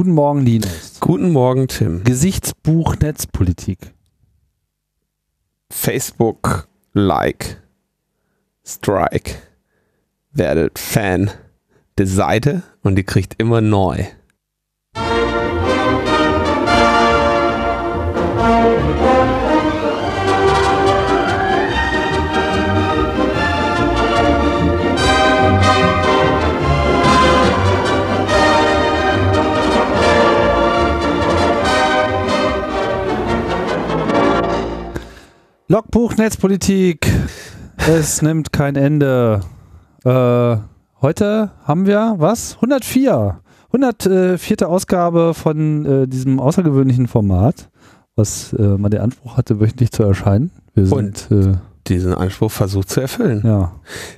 Guten Morgen, Linus. Guten Morgen, Tim. Gesichtsbuch Netzpolitik. Facebook, Like, Strike, werdet Fan der Seite und die kriegt immer neu. Logbuch Netzpolitik. Es nimmt kein Ende. Äh, heute haben wir was? 104. 104. Ausgabe von äh, diesem außergewöhnlichen Format, was äh, mal den Anspruch hatte, wöchentlich zu erscheinen. Wir sind äh, Diesen Anspruch versucht zu erfüllen. ja.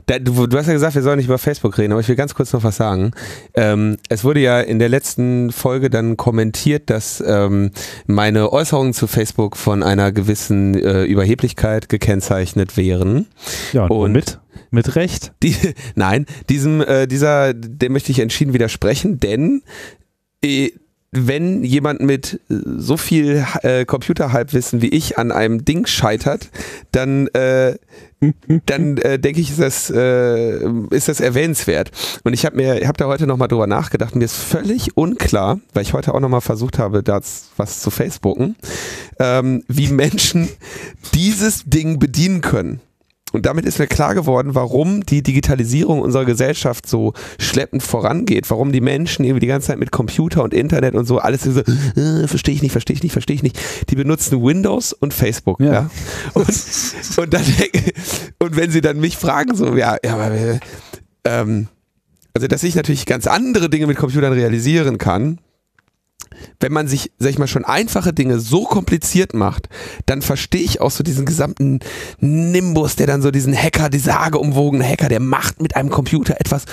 Da, du, du hast ja gesagt, wir sollen nicht über Facebook reden, aber ich will ganz kurz noch was sagen. Ähm, es wurde ja in der letzten Folge dann kommentiert, dass ähm, meine Äußerungen zu Facebook von einer gewissen äh, Überheblichkeit gekennzeichnet wären. Ja, und, mit, mit Recht. Die, nein, diesem, äh, dieser, dem möchte ich entschieden widersprechen, denn äh, wenn jemand mit äh, so viel äh, Computerhalbwissen wie ich an einem Ding scheitert, dann, äh, dann äh, denke ich, ist das, äh, ist das erwähnenswert. Und ich habe mir, habe da heute nochmal drüber nachgedacht. Mir ist völlig unklar, weil ich heute auch nochmal versucht habe, da was zu Facebooken, ähm, wie Menschen dieses Ding bedienen können. Und damit ist mir klar geworden, warum die Digitalisierung unserer Gesellschaft so schleppend vorangeht, warum die Menschen irgendwie die ganze Zeit mit Computer und Internet und so alles so, äh, verstehe ich nicht, verstehe ich nicht, verstehe ich nicht. Die benutzen Windows und Facebook, ja. Ja. Und, und dann und wenn sie dann mich fragen, so, ja, ja, aber ähm, also dass ich natürlich ganz andere Dinge mit Computern realisieren kann, wenn man sich, sag ich mal, schon einfache Dinge so kompliziert macht, dann verstehe ich auch so diesen gesamten Nimbus, der dann so diesen Hacker, die sageumwogene Hacker, der macht mit einem Computer etwas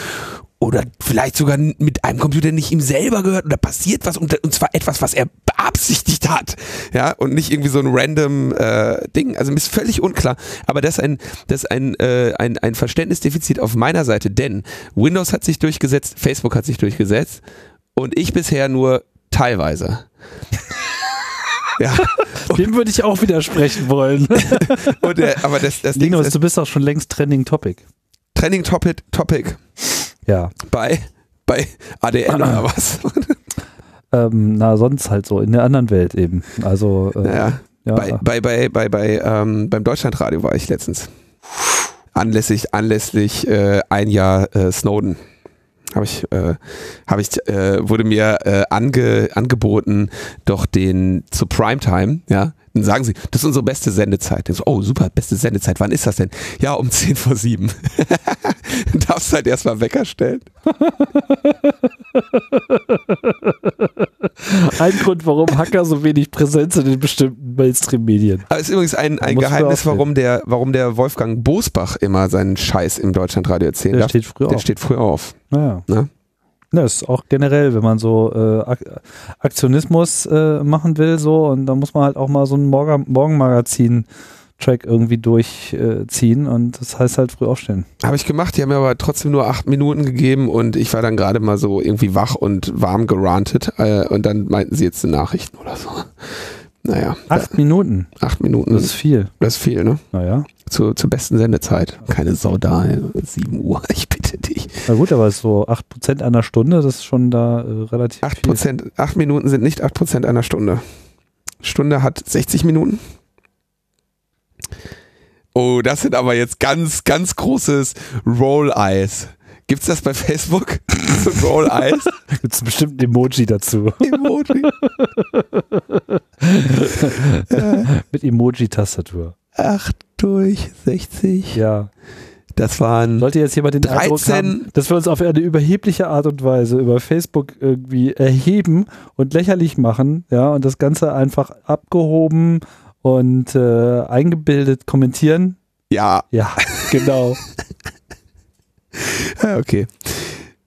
oder vielleicht sogar mit einem Computer, der nicht ihm selber gehört oder passiert was und, und zwar etwas, was er beabsichtigt hat, ja und nicht irgendwie so ein random äh, Ding. Also mir ist völlig unklar, aber das ist ein das ist ein, äh, ein ein Verständnisdefizit auf meiner Seite, denn Windows hat sich durchgesetzt, Facebook hat sich durchgesetzt und ich bisher nur teilweise. ja, Dem würde ich auch widersprechen wollen. und, äh, aber das, das Ding Linus, ist du bist auch schon längst Trending Topic. Trending Topic, Topic Ja. bei bei ADN oder was? Ähm, na, sonst halt so, in der anderen Welt eben. Also, äh, Ja, ja. bei, bei, bei, bei, bei ähm, beim Deutschlandradio war ich letztens. Anlässlich, anlässlich äh, ein Jahr äh, Snowden. Habe ich, äh, habe ich, äh, wurde mir äh, ange, angeboten, doch den zu Primetime, ja, dann sagen sie, das ist unsere beste Sendezeit. So, oh, super, beste Sendezeit. Wann ist das denn? Ja, um 10 vor 7. Darfst halt erstmal Wecker stellen. Ein Grund, warum Hacker so wenig Präsenz in den bestimmten Mainstream-Medien. Aber ist übrigens ein, ein Geheimnis, warum der, warum der Wolfgang Bosbach immer seinen Scheiß im Deutschlandradio erzählen Der darf. steht früh der auf. steht früh auf. Naja. Ne? Ja, ist auch generell, wenn man so äh, Ak Aktionismus äh, machen will, so, und da muss man halt auch mal so ein Morgen Morgenmagazin-Track irgendwie durchziehen und das heißt halt früh aufstehen. Habe ich gemacht, die haben mir aber trotzdem nur acht Minuten gegeben und ich war dann gerade mal so irgendwie wach und warm gerantet äh, und dann meinten sie jetzt die Nachrichten oder so. Naja, Acht Minuten, da, acht Minuten, das ist viel. das ist viel, ne? Naja. Zu, zur besten Sendezeit. Keine Sau da, ey. 7 Uhr, ich bitte dich. Na gut, aber so 8% einer Stunde, das ist schon da äh, relativ Acht viel. Prozent, acht Minuten sind nicht acht Prozent einer Stunde. Stunde hat 60 Minuten. Oh, das sind aber jetzt ganz, ganz großes Roll Eyes. Gibt's das bei Facebook? So Roll Eyes? Gibt es bestimmt ein Emoji dazu. Emoji. Mit Emoji-Tastatur. 8 durch 60. Ja. Das waren Sollte jetzt jemand den 13 Eindruck haben, dass wir uns auf eine überhebliche Art und Weise über Facebook irgendwie erheben und lächerlich machen, ja, und das Ganze einfach abgehoben und äh, eingebildet kommentieren. ja, Ja, genau. ja, okay.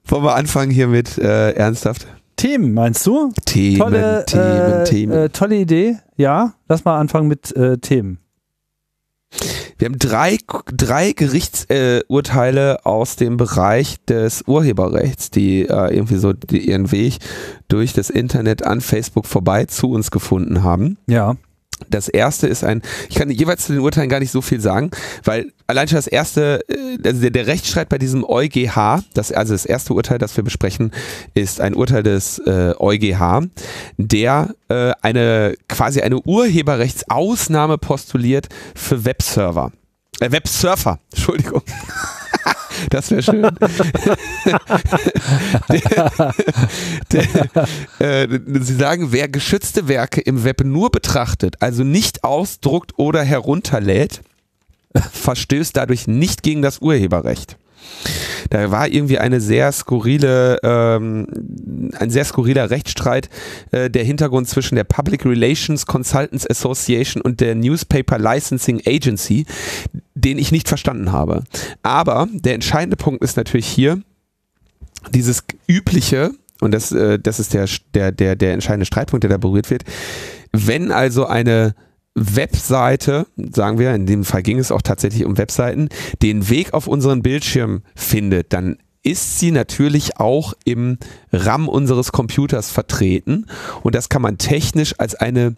Wollen wir anfangen hier mit äh, ernsthaft? Themen, meinst du? Themen, Tolle, Themen, äh, Themen. Äh, tolle Idee. Ja, lass mal anfangen mit äh, Themen. Wir haben drei, drei Gerichtsurteile äh, aus dem Bereich des Urheberrechts, die äh, irgendwie so die, ihren Weg durch das Internet an Facebook vorbei zu uns gefunden haben. Ja. Das erste ist ein, ich kann jeweils zu den Urteilen gar nicht so viel sagen, weil allein schon das erste, äh, also der, der Rechtsstreit bei diesem EuGH, das, also das erste Urteil, das wir besprechen, ist ein Urteil des äh, EuGH, der äh, eine quasi eine Urheberrechtsausnahme postuliert für Webserver. Äh, Websurfer, Entschuldigung. Das wäre schön. der, der, äh, Sie sagen, wer geschützte Werke im Web nur betrachtet, also nicht ausdruckt oder herunterlädt, verstößt dadurch nicht gegen das Urheberrecht. Da war irgendwie eine sehr skurrile, ähm, ein sehr skurriler Rechtsstreit, äh, der Hintergrund zwischen der Public Relations Consultants Association und der Newspaper Licensing Agency, den ich nicht verstanden habe. Aber der entscheidende Punkt ist natürlich hier dieses übliche, und das, äh, das ist der, der, der, der entscheidende Streitpunkt, der da berührt wird. Wenn also eine Webseite, sagen wir, in dem Fall ging es auch tatsächlich um Webseiten, den Weg auf unseren Bildschirm findet, dann ist sie natürlich auch im RAM unseres Computers vertreten und das kann man technisch als eine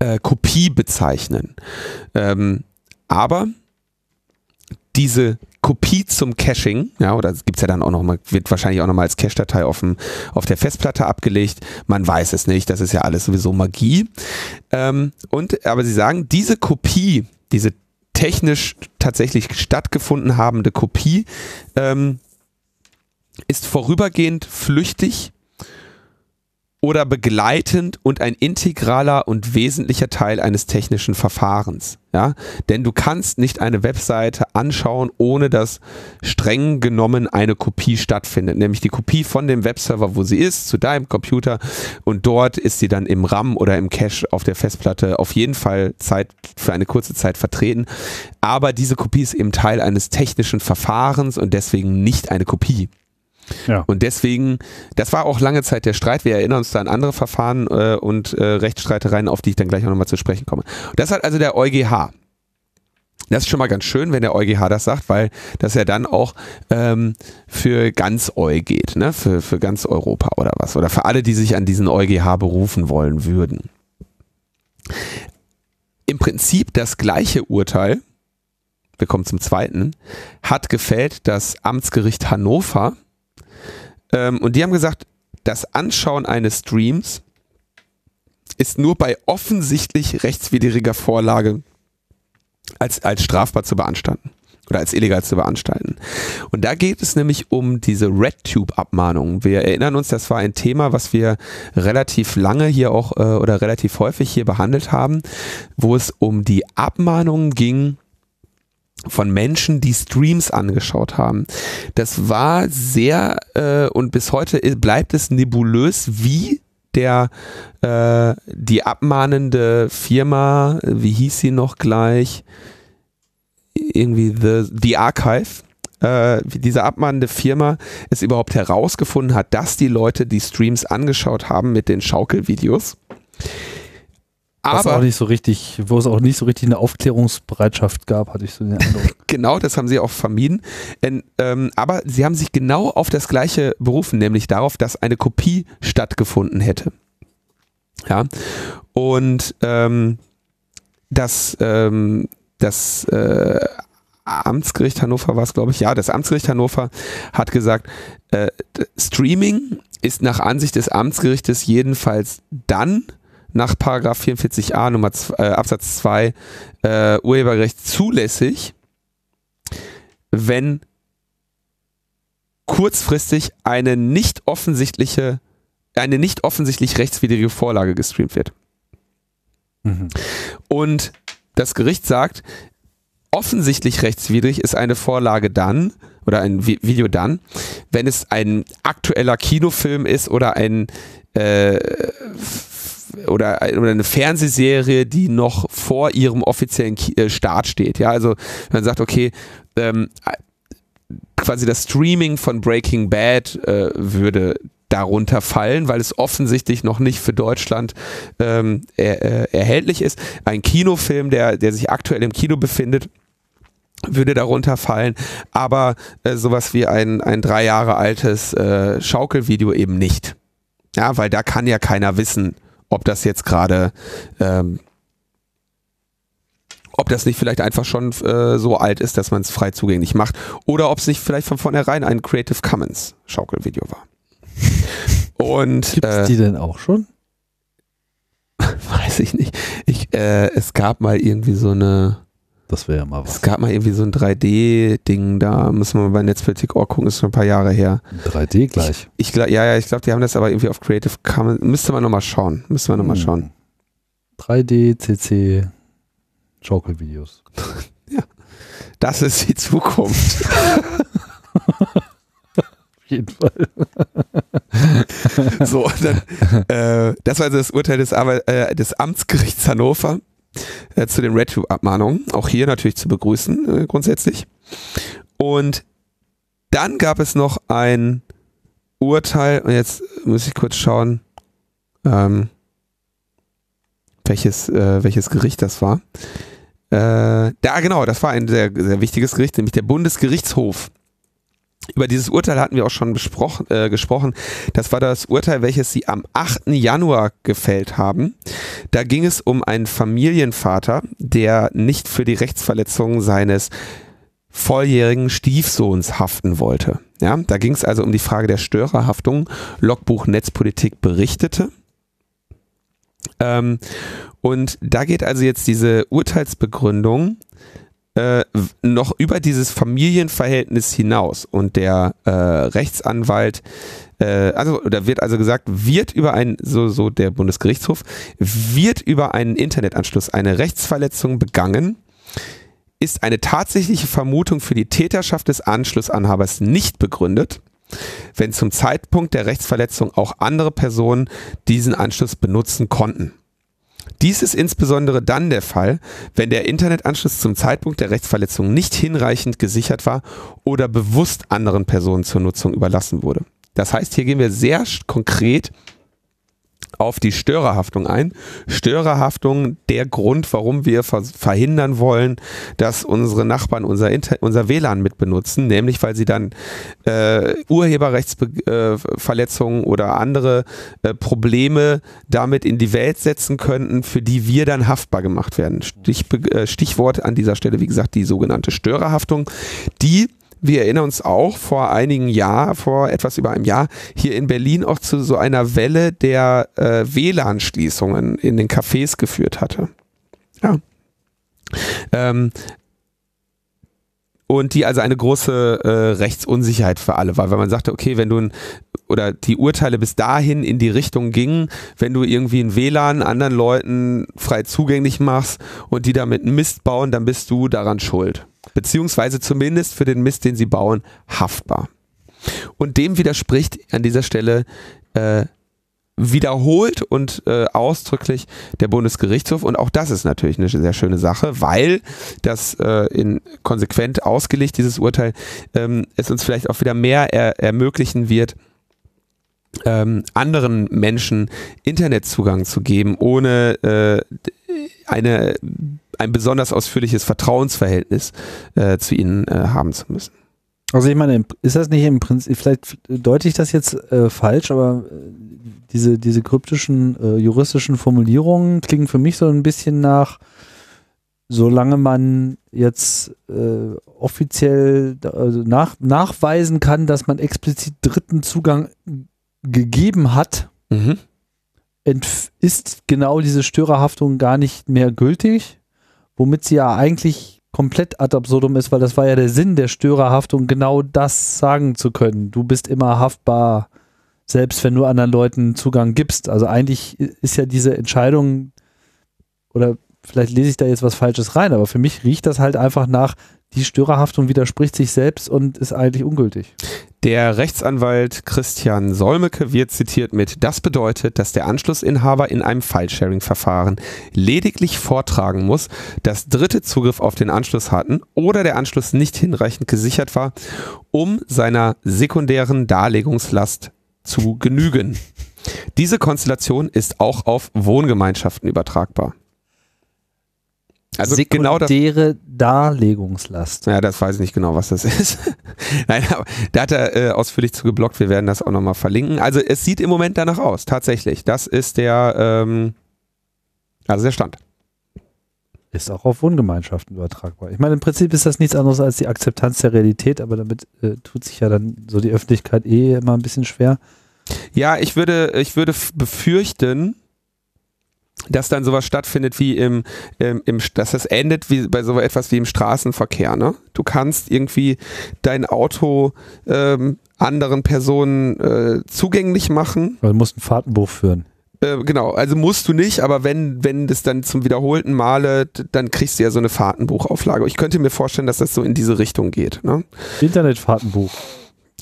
äh, Kopie bezeichnen. Ähm, aber diese Kopie zum Caching, ja, oder gibt's ja dann auch nochmal, wird wahrscheinlich auch nochmal als Cache-Datei auf, auf der Festplatte abgelegt. Man weiß es nicht, das ist ja alles sowieso Magie. Ähm, und, aber sie sagen, diese Kopie, diese technisch tatsächlich stattgefunden habende Kopie, ähm, ist vorübergehend flüchtig oder begleitend und ein integraler und wesentlicher Teil eines technischen Verfahrens. Ja, denn du kannst nicht eine Webseite anschauen, ohne dass streng genommen eine Kopie stattfindet, nämlich die Kopie von dem Webserver, wo sie ist, zu deinem Computer und dort ist sie dann im RAM oder im Cache auf der Festplatte auf jeden Fall Zeit für eine kurze Zeit vertreten. Aber diese Kopie ist eben Teil eines technischen Verfahrens und deswegen nicht eine Kopie. Ja. Und deswegen, das war auch lange Zeit der Streit. Wir erinnern uns da an andere Verfahren äh, und äh, Rechtsstreitereien, auf die ich dann gleich auch nochmal zu sprechen komme. Das hat also der EuGH. Das ist schon mal ganz schön, wenn der EuGH das sagt, weil das ja dann auch ähm, für ganz Eu geht, ne? für, für ganz Europa oder was. Oder für alle, die sich an diesen EuGH berufen wollen würden. Im Prinzip das gleiche Urteil, wir kommen zum zweiten, hat gefällt das Amtsgericht Hannover ähm, und die haben gesagt, das Anschauen eines Streams ist nur bei offensichtlich rechtswidriger Vorlage als, als strafbar zu beanstanden oder als illegal zu beanstalten. Und da geht es nämlich um diese RedTube-Abmahnungen. Wir erinnern uns, das war ein Thema, was wir relativ lange hier auch äh, oder relativ häufig hier behandelt haben, wo es um die Abmahnungen ging von Menschen, die Streams angeschaut haben. Das war sehr äh, und bis heute bleibt es nebulös, wie der äh, die abmahnende Firma, wie hieß sie noch gleich? Irgendwie The, The Archive. Äh, diese abmahnende Firma es überhaupt herausgefunden hat, dass die Leute die Streams angeschaut haben mit den Schaukelvideos. Aber auch nicht so richtig, wo es auch nicht so richtig eine Aufklärungsbereitschaft gab, hatte ich so den Eindruck. genau, das haben sie auch vermieden. In, ähm, aber sie haben sich genau auf das Gleiche berufen, nämlich darauf, dass eine Kopie stattgefunden hätte. Ja. Und ähm, das, ähm, das äh, Amtsgericht Hannover war es, glaube ich, ja, das Amtsgericht Hannover hat gesagt, äh, Streaming ist nach Ansicht des Amtsgerichtes jedenfalls dann nach Paragraph 44a Nummer äh, Absatz 2 äh, Urheberrecht zulässig, wenn kurzfristig eine nicht offensichtliche, eine nicht offensichtlich rechtswidrige Vorlage gestreamt wird. Mhm. Und das Gericht sagt, offensichtlich rechtswidrig ist eine Vorlage dann oder ein Video dann, wenn es ein aktueller Kinofilm ist oder ein äh, oder, oder eine Fernsehserie, die noch vor ihrem offiziellen äh, Start steht. Ja, also man sagt, okay, ähm, quasi das Streaming von Breaking Bad äh, würde darunter fallen, weil es offensichtlich noch nicht für Deutschland ähm, er, äh, erhältlich ist. Ein Kinofilm, der, der sich aktuell im Kino befindet, würde darunter fallen, aber äh, sowas wie ein, ein drei Jahre altes äh, Schaukelvideo eben nicht. Ja, weil da kann ja keiner wissen, ob das jetzt gerade, ähm, ob das nicht vielleicht einfach schon äh, so alt ist, dass man es frei zugänglich macht oder ob es nicht vielleicht von vornherein ein Creative Commons Schaukelvideo war. Und Gibt es äh, die denn auch schon? weiß ich nicht. Ich, äh, es gab mal irgendwie so eine Das wäre ja mal Es was. gab mal irgendwie so ein 3D-Ding, da müssen wir mal bei Netzpolitik.org gucken, ist schon ein paar Jahre her. 3D gleich. Ich glaube, ja, ja, ich glaube, die haben das aber irgendwie auf Creative Commons. Müsste man nochmal schauen. Müsste man nochmal Hm. schauen. 3D, CC, Schaukelvideos. Das ist die Zukunft. Auf jeden Fall. so, dann, äh, das war also das Urteil des, Arbeit, äh, des Amtsgerichts Hannover äh, zu den RedTube-Abmahnungen. Auch hier natürlich zu begrüßen, äh, grundsätzlich. Und dann gab es noch ein Urteil, und jetzt muss ich kurz schauen, ähm, welches, äh, welches Gericht das war. Äh, da genau, das war ein sehr, sehr wichtiges Gericht, nämlich der Bundesgerichtshof. Über dieses Urteil hatten wir auch schon äh, gesprochen. Das war das Urteil, welches sie am 8. Januar gefällt haben. Da ging es um einen Familienvater, der nicht für die Rechtsverletzung seines volljährigen Stiefsohns haften wollte. Ja, da ging es also um die Frage der Störerhaftung. Logbuch Netzpolitik berichtete. Ähm, und da geht also jetzt diese Urteilsbegründung äh, noch über dieses Familienverhältnis hinaus. Und der äh, Rechtsanwalt, äh, also da wird also gesagt, wird über ein, so, so der Bundesgerichtshof, wird über einen Internetanschluss eine Rechtsverletzung begangen, ist eine tatsächliche Vermutung für die Täterschaft des Anschlussanhabers nicht begründet, wenn zum Zeitpunkt der Rechtsverletzung auch andere Personen diesen Anschluss benutzen konnten. Dies ist insbesondere dann der Fall, wenn der Internetanschluss zum Zeitpunkt der Rechtsverletzung nicht hinreichend gesichert war oder bewusst anderen Personen zur Nutzung überlassen wurde. Das heißt, hier gehen wir sehr konkret auf die Störerhaftung ein. Störerhaftung, der Grund, warum wir ver verhindern wollen, dass unsere Nachbarn unser, Inter unser WLAN mitbenutzen, nämlich weil sie dann äh, Urheberrechtsverletzungen oder andere äh, Probleme damit in die Welt setzen könnten, für die wir dann haftbar gemacht werden. Stichbe äh, Stichwort an dieser Stelle, wie gesagt, die sogenannte Störerhaftung, die wir erinnern uns auch vor einigen Jahren, vor etwas über einem Jahr, hier in Berlin auch zu so einer Welle der äh, WLAN-Schließungen in den Cafés geführt hatte. Ja. Ähm, und die also eine große äh, Rechtsunsicherheit für alle war, weil man sagte, okay, wenn du ein, oder die Urteile bis dahin in die Richtung gingen, wenn du irgendwie ein WLAN anderen Leuten frei zugänglich machst und die damit Mist bauen, dann bist du daran schuld. Beziehungsweise zumindest für den Mist, den sie bauen, haftbar. Und dem widerspricht an dieser Stelle äh, wiederholt und äh, ausdrücklich der Bundesgerichtshof. Und auch das ist natürlich eine sehr schöne Sache, weil das äh, in konsequent ausgelegt, dieses Urteil, ähm, es uns vielleicht auch wieder mehr er ermöglichen wird, ähm, anderen Menschen Internetzugang zu geben, ohne äh, eine, ein besonders ausführliches Vertrauensverhältnis äh, zu ihnen äh, haben zu müssen. Also ich meine, ist das nicht im Prinzip, vielleicht deute ich das jetzt äh, falsch, aber äh, diese, diese kryptischen äh, juristischen Formulierungen klingen für mich so ein bisschen nach, solange man jetzt äh, offiziell also nach, nachweisen kann, dass man explizit dritten Zugang gegeben hat, Mhm. ist genau diese Störerhaftung gar nicht mehr gültig, womit sie ja eigentlich komplett ad absurdum ist, weil das war ja der Sinn der Störerhaftung, genau das sagen zu können. Du bist immer haftbar, selbst wenn du anderen Leuten Zugang gibst. Also eigentlich ist ja diese Entscheidung, oder vielleicht lese ich da jetzt was Falsches rein, aber für mich riecht das halt einfach nach, die Störerhaftung widerspricht sich selbst und ist eigentlich ungültig. Der Rechtsanwalt Christian Solmecke wird zitiert mit, das bedeutet, dass der Anschlussinhaber in einem File-Sharing-Verfahren lediglich vortragen muss, dass Dritte Zugriff auf den Anschluss hatten oder der Anschluss nicht hinreichend gesichert war, um seiner sekundären Darlegungslast zu genügen. Diese Konstellation ist auch auf Wohngemeinschaften übertragbar. Also genau das. Darlegungslast. Ja, das weiß ich nicht genau, was das ist. Nein, aber da hat er äh, ausführlich zu geblockt. Wir werden das auch nochmal verlinken. Also es sieht im Moment danach aus, tatsächlich. Das ist der, ähm, also der Stand. Ist auch auf Wohngemeinschaften übertragbar. Ich meine, im Prinzip ist das nichts anderes als die Akzeptanz der Realität, aber damit äh, tut sich ja dann so die Öffentlichkeit eh immer ein bisschen schwer. Ja, ich würde, ich würde befürchten, dass dann sowas stattfindet wie im, im, im, dass das endet wie bei so etwas wie im Straßenverkehr. Ne? Du kannst irgendwie dein Auto ähm, anderen Personen äh, zugänglich machen. Weil du musst ein Fahrtenbuch führen. Äh, genau, also musst du nicht, aber wenn, wenn das dann zum wiederholten Male, dann kriegst du ja so eine Fahrtenbuchauflage. Ich könnte mir vorstellen, dass das so in diese Richtung geht. Ne? Internetfahrtenbuch.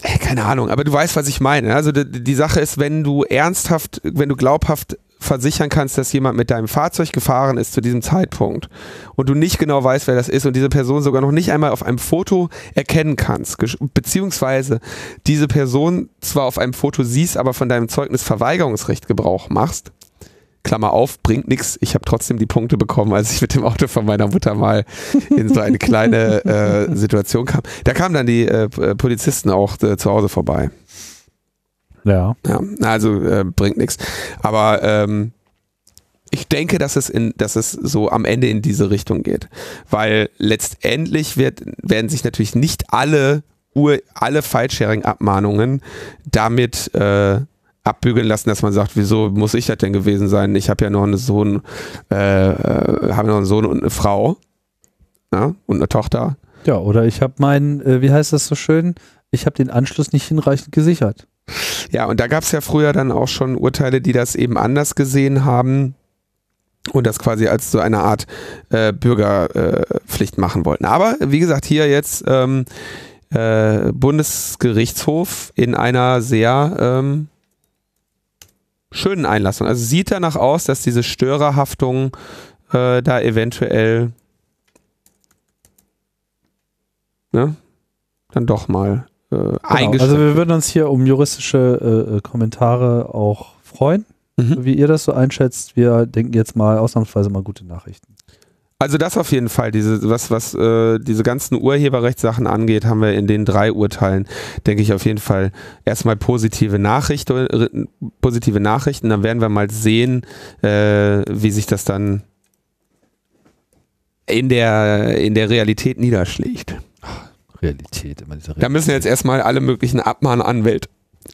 Äh, keine Ahnung, aber du weißt, was ich meine. Also die, die Sache ist, wenn du ernsthaft, wenn du glaubhaft versichern kannst, dass jemand mit deinem Fahrzeug gefahren ist zu diesem Zeitpunkt und du nicht genau weißt, wer das ist und diese Person sogar noch nicht einmal auf einem Foto erkennen kannst, beziehungsweise diese Person zwar auf einem Foto siehst, aber von deinem Zeugnisverweigerungsrecht Gebrauch machst, Klammer auf, bringt nichts. Ich habe trotzdem die Punkte bekommen, als ich mit dem Auto von meiner Mutter mal in so eine kleine äh, Situation kam. Da kamen dann die äh, Polizisten auch äh, zu Hause vorbei. Ja. ja also äh, bringt nichts. Aber ähm, ich denke, dass es, in, dass es so am Ende in diese Richtung geht. Weil letztendlich wird, werden sich natürlich nicht alle, Ur, alle File-Sharing-Abmahnungen damit äh, abbügeln lassen, dass man sagt, wieso muss ich das denn gewesen sein? Ich habe ja noch einen Sohn, äh, äh, habe noch einen Sohn und eine Frau ja, und eine Tochter. Ja, oder ich habe meinen, äh, wie heißt das so schön? Ich habe den Anschluss nicht hinreichend gesichert. Ja, und da gab es ja früher dann auch schon Urteile, die das eben anders gesehen haben und das quasi als so eine Art äh, Bürgerpflicht äh, machen wollten. Aber wie gesagt, hier jetzt ähm, äh, Bundesgerichtshof in einer sehr ähm, schönen Einlassung. Also sieht danach aus, dass diese Störerhaftung äh, da eventuell ne, dann doch mal äh, genau. Also wir würden uns hier um juristische äh, äh, Kommentare auch freuen, mhm. wie ihr das so einschätzt. Wir denken jetzt mal ausnahmsweise mal gute Nachrichten. Also das auf jeden Fall, diese, was, was äh, diese ganzen Urheberrechtssachen angeht, haben wir in den drei Urteilen, denke ich, auf jeden Fall erstmal positive Nachrichten, positive Nachrichten. Dann werden wir mal sehen, äh, wie sich das dann in der, in der Realität niederschlägt. Realität. Immer diese Realität. Da müssen jetzt erstmal alle möglichen Abmahnanwälte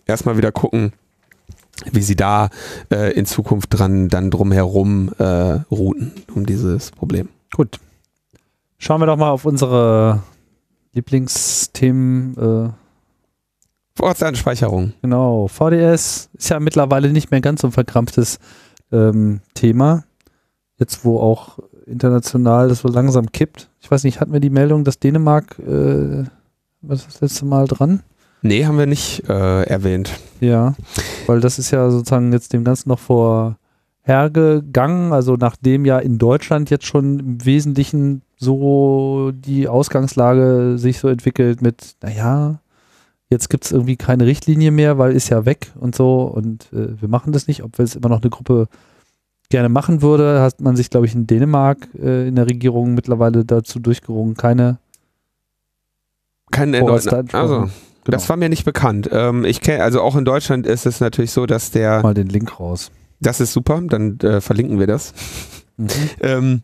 erstmal wieder gucken, wie sie da äh, in Zukunft dran dann drumherum äh, routen um dieses Problem. Gut. Schauen wir doch mal auf unsere Lieblingsthemen. Äh, Vorratsdatenspeicherung. Genau. VDS ist ja mittlerweile nicht mehr ganz so ein verkrampftes ähm, Thema. Jetzt, wo auch international das so langsam kippt. Ich weiß nicht, hatten wir die Meldung, dass Dänemark, äh, was das letzte Mal dran? Nee, haben wir nicht äh, erwähnt. Ja, weil das ist ja sozusagen jetzt dem Ganzen noch vorhergegangen, also nachdem ja in Deutschland jetzt schon im Wesentlichen so die Ausgangslage sich so entwickelt mit, naja, jetzt gibt es irgendwie keine Richtlinie mehr, weil ist ja weg und so und äh, wir machen das nicht, obwohl es immer noch eine Gruppe gerne machen würde, hat man sich, glaube ich, in Dänemark äh, in der Regierung mittlerweile dazu durchgerungen, keine keine also genau. das war mir nicht bekannt. Ähm, ich kenne also auch in Deutschland ist es natürlich so, dass der mal den Link raus. Das ist super, dann äh, verlinken wir das. Mhm. Ähm,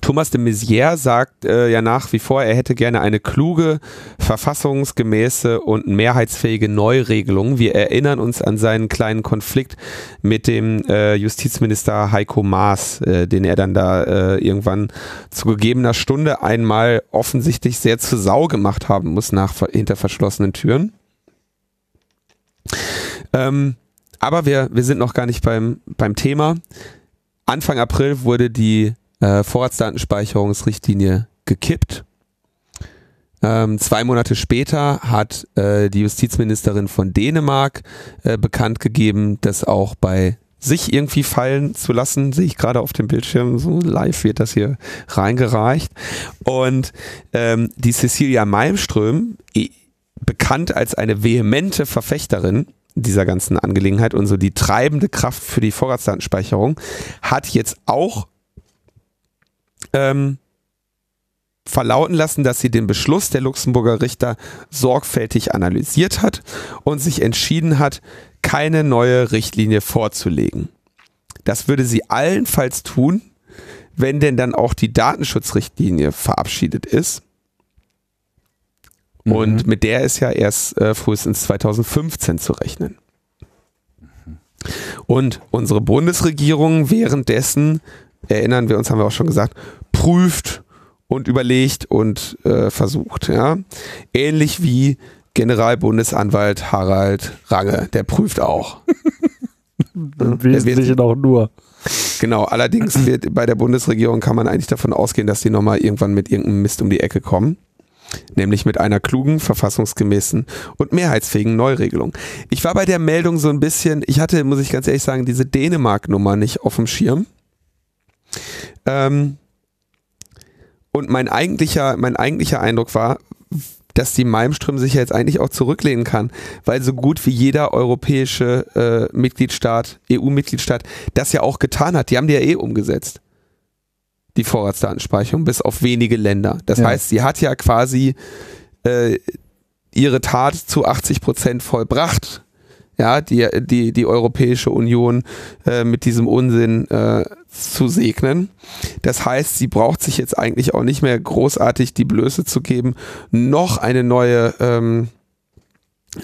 Thomas de Maizière sagt äh, ja nach wie vor, er hätte gerne eine kluge, verfassungsgemäße und mehrheitsfähige Neuregelung. Wir erinnern uns an seinen kleinen Konflikt mit dem äh, Justizminister Heiko Maas, äh, den er dann da äh, irgendwann zu gegebener Stunde einmal offensichtlich sehr zu Sau gemacht haben muss nach hinter verschlossenen Türen. Ähm, aber wir, wir sind noch gar nicht beim, beim Thema. Anfang April wurde die äh, Vorratsdatenspeicherungsrichtlinie gekippt. Ähm, zwei Monate später hat äh, die Justizministerin von Dänemark äh, bekannt gegeben, dass auch bei sich irgendwie fallen zu lassen, sehe ich gerade auf dem Bildschirm, so live wird das hier reingereicht. Und ähm, die Cecilia Malmström, bekannt als eine vehemente Verfechterin dieser ganzen Angelegenheit und so die treibende Kraft für die Vorratsdatenspeicherung, hat jetzt auch ähm, verlauten lassen, dass sie den Beschluss der Luxemburger Richter sorgfältig analysiert hat und sich entschieden hat, keine neue Richtlinie vorzulegen. Das würde sie allenfalls tun, wenn denn dann auch die Datenschutzrichtlinie verabschiedet ist. Mhm. Und mit der ist ja erst äh, frühestens 2015 zu rechnen. Und unsere Bundesregierung währenddessen, erinnern wir uns, haben wir auch schon gesagt, prüft und überlegt und äh, versucht. Ja? Ähnlich wie Generalbundesanwalt Harald Range, der prüft auch. Im Wesentlichen auch nur. Genau, allerdings wird bei der Bundesregierung kann man eigentlich davon ausgehen, dass die nochmal irgendwann mit irgendeinem Mist um die Ecke kommen. Nämlich mit einer klugen, verfassungsgemäßen und mehrheitsfähigen Neuregelung. Ich war bei der Meldung so ein bisschen, ich hatte, muss ich ganz ehrlich sagen, diese Dänemark-Nummer nicht auf dem Schirm. Ähm, und mein eigentlicher, mein eigentlicher Eindruck war, dass die Malmström sich ja jetzt eigentlich auch zurücklehnen kann, weil so gut wie jeder europäische äh, Mitgliedstaat, EU-Mitgliedstaat, das ja auch getan hat. Die haben die ja eh umgesetzt. Die Vorratsdatenspeicherung, bis auf wenige Länder. Das ja. heißt, sie hat ja quasi äh, ihre Tat zu 80 Prozent vollbracht ja, die, die, die Europäische Union äh, mit diesem Unsinn äh, zu segnen. Das heißt, sie braucht sich jetzt eigentlich auch nicht mehr großartig die Blöße zu geben, noch eine neue ähm,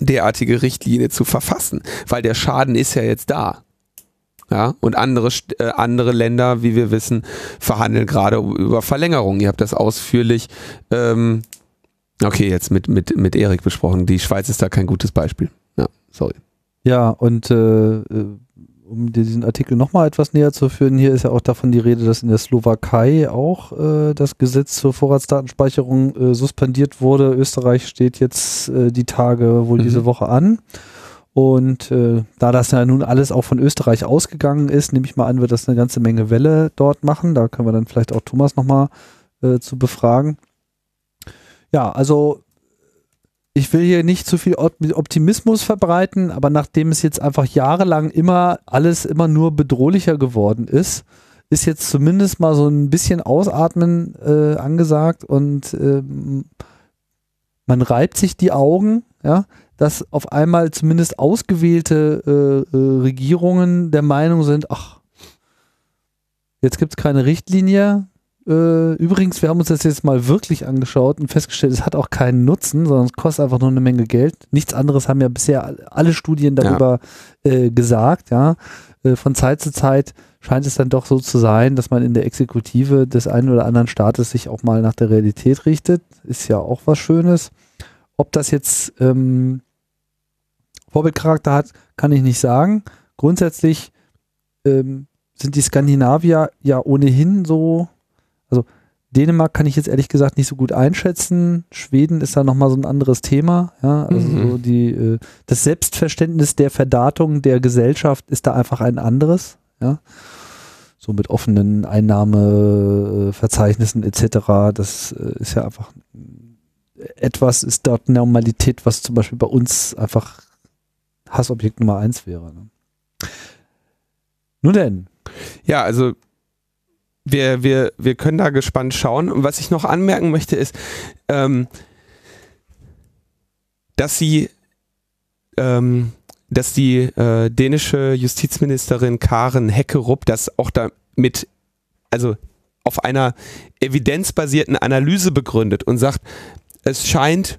derartige Richtlinie zu verfassen, weil der Schaden ist ja jetzt da. Ja, und andere, äh, andere Länder, wie wir wissen, verhandeln gerade über Verlängerung. Ihr habt das ausführlich, ähm, okay, jetzt mit, mit, mit Erik besprochen. Die Schweiz ist da kein gutes Beispiel. Ja, sorry. Ja, und äh, äh um diesen Artikel nochmal etwas näher zu führen, hier ist ja auch davon die Rede, dass in der Slowakei auch äh, das Gesetz zur Vorratsdatenspeicherung äh, suspendiert wurde. Österreich steht jetzt äh, die Tage wohl mhm. diese Woche an. Und äh, da das ja nun alles auch von Österreich ausgegangen ist, nehme ich mal an, wird das eine ganze Menge Welle dort machen. Da können wir dann vielleicht auch Thomas nochmal äh, zu befragen. Ja, also ich will hier nicht zu viel Optimismus verbreiten, aber nachdem es jetzt einfach jahrelang immer alles immer nur bedrohlicher geworden ist, ist jetzt zumindest mal so ein bisschen Ausatmen äh, angesagt und ähm, man reibt sich die Augen, ja, dass auf einmal zumindest ausgewählte äh, äh, Regierungen der Meinung sind, ach, jetzt gibt es keine Richtlinie, äh, übrigens, wir haben uns das jetzt mal wirklich angeschaut und festgestellt, es hat auch keinen Nutzen, sondern es kostet einfach nur eine Menge Geld. Nichts anderes haben ja bisher alle Studien darüber ja. äh, gesagt, ja. Äh, von Zeit zu Zeit scheint es dann doch so zu sein, dass man in der Exekutive des einen oder anderen Staates sich auch mal nach der Realität richtet. Ist ja auch was Schönes. Ob das jetzt ähm, Vorbildcharakter hat, kann ich nicht sagen. Grundsätzlich ähm, sind die Skandinavier ja ohnehin so also Dänemark kann ich jetzt ehrlich gesagt nicht so gut einschätzen. Schweden ist da nochmal so ein anderes Thema. Ja, also mhm. so die, äh, das Selbstverständnis der Verdatung der Gesellschaft ist da einfach ein anderes. Ja, so mit offenen Einnahmeverzeichnissen etc. Das äh, ist ja einfach etwas ist dort Normalität, was zum Beispiel bei uns einfach Hassobjekt Nummer eins wäre. Ne? Nun denn. Ja, also wir, wir, wir können da gespannt schauen. Und was ich noch anmerken möchte, ist, ähm, dass sie, ähm, dass die äh, dänische Justizministerin Karen Heckerup das auch damit, also auf einer evidenzbasierten Analyse begründet und sagt, es scheint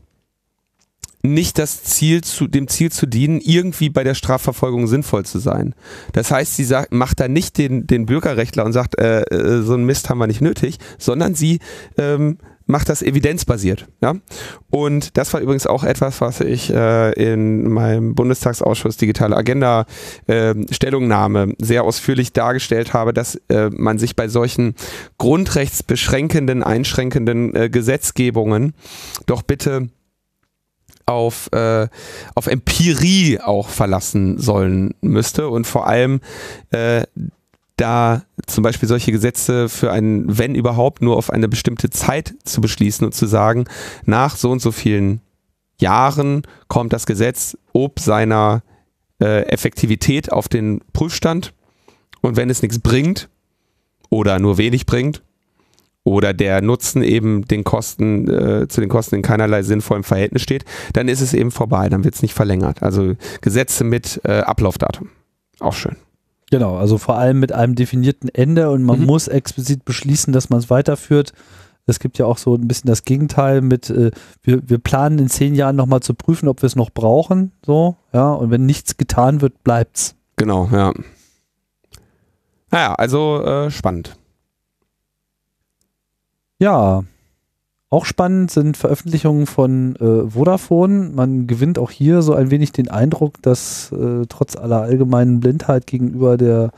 nicht das Ziel zu, dem Ziel zu dienen, irgendwie bei der Strafverfolgung sinnvoll zu sein. Das heißt, sie sagt, macht da nicht den, den Bürgerrechtler und sagt, äh, äh, so ein Mist haben wir nicht nötig, sondern sie ähm, macht das evidenzbasiert. Ja? Und das war übrigens auch etwas, was ich äh, in meinem Bundestagsausschuss Digitale Agenda äh, Stellungnahme sehr ausführlich dargestellt habe, dass äh, man sich bei solchen grundrechtsbeschränkenden, einschränkenden äh, Gesetzgebungen doch bitte auf, äh, auf Empirie auch verlassen sollen müsste. Und vor allem äh, da zum Beispiel solche Gesetze für einen, wenn überhaupt, nur auf eine bestimmte Zeit zu beschließen und zu sagen, nach so und so vielen Jahren kommt das Gesetz ob seiner äh, Effektivität auf den Prüfstand. Und wenn es nichts bringt oder nur wenig bringt oder der Nutzen eben den Kosten äh, zu den Kosten in keinerlei sinnvollem Verhältnis steht, dann ist es eben vorbei, dann wird es nicht verlängert. Also Gesetze mit äh, Ablaufdatum. Auch schön. Genau, also vor allem mit einem definierten Ende und man mhm. muss explizit beschließen, dass man es weiterführt. Es gibt ja auch so ein bisschen das Gegenteil mit, äh, wir, wir planen in zehn Jahren nochmal zu prüfen, ob wir es noch brauchen. So, ja, und wenn nichts getan wird, bleibt's. Genau, ja. Naja, also äh, spannend. Ja, auch spannend sind Veröffentlichungen von äh, Vodafone. Man gewinnt auch hier so ein wenig den Eindruck, dass äh, trotz aller allgemeinen Blindheit gegenüber der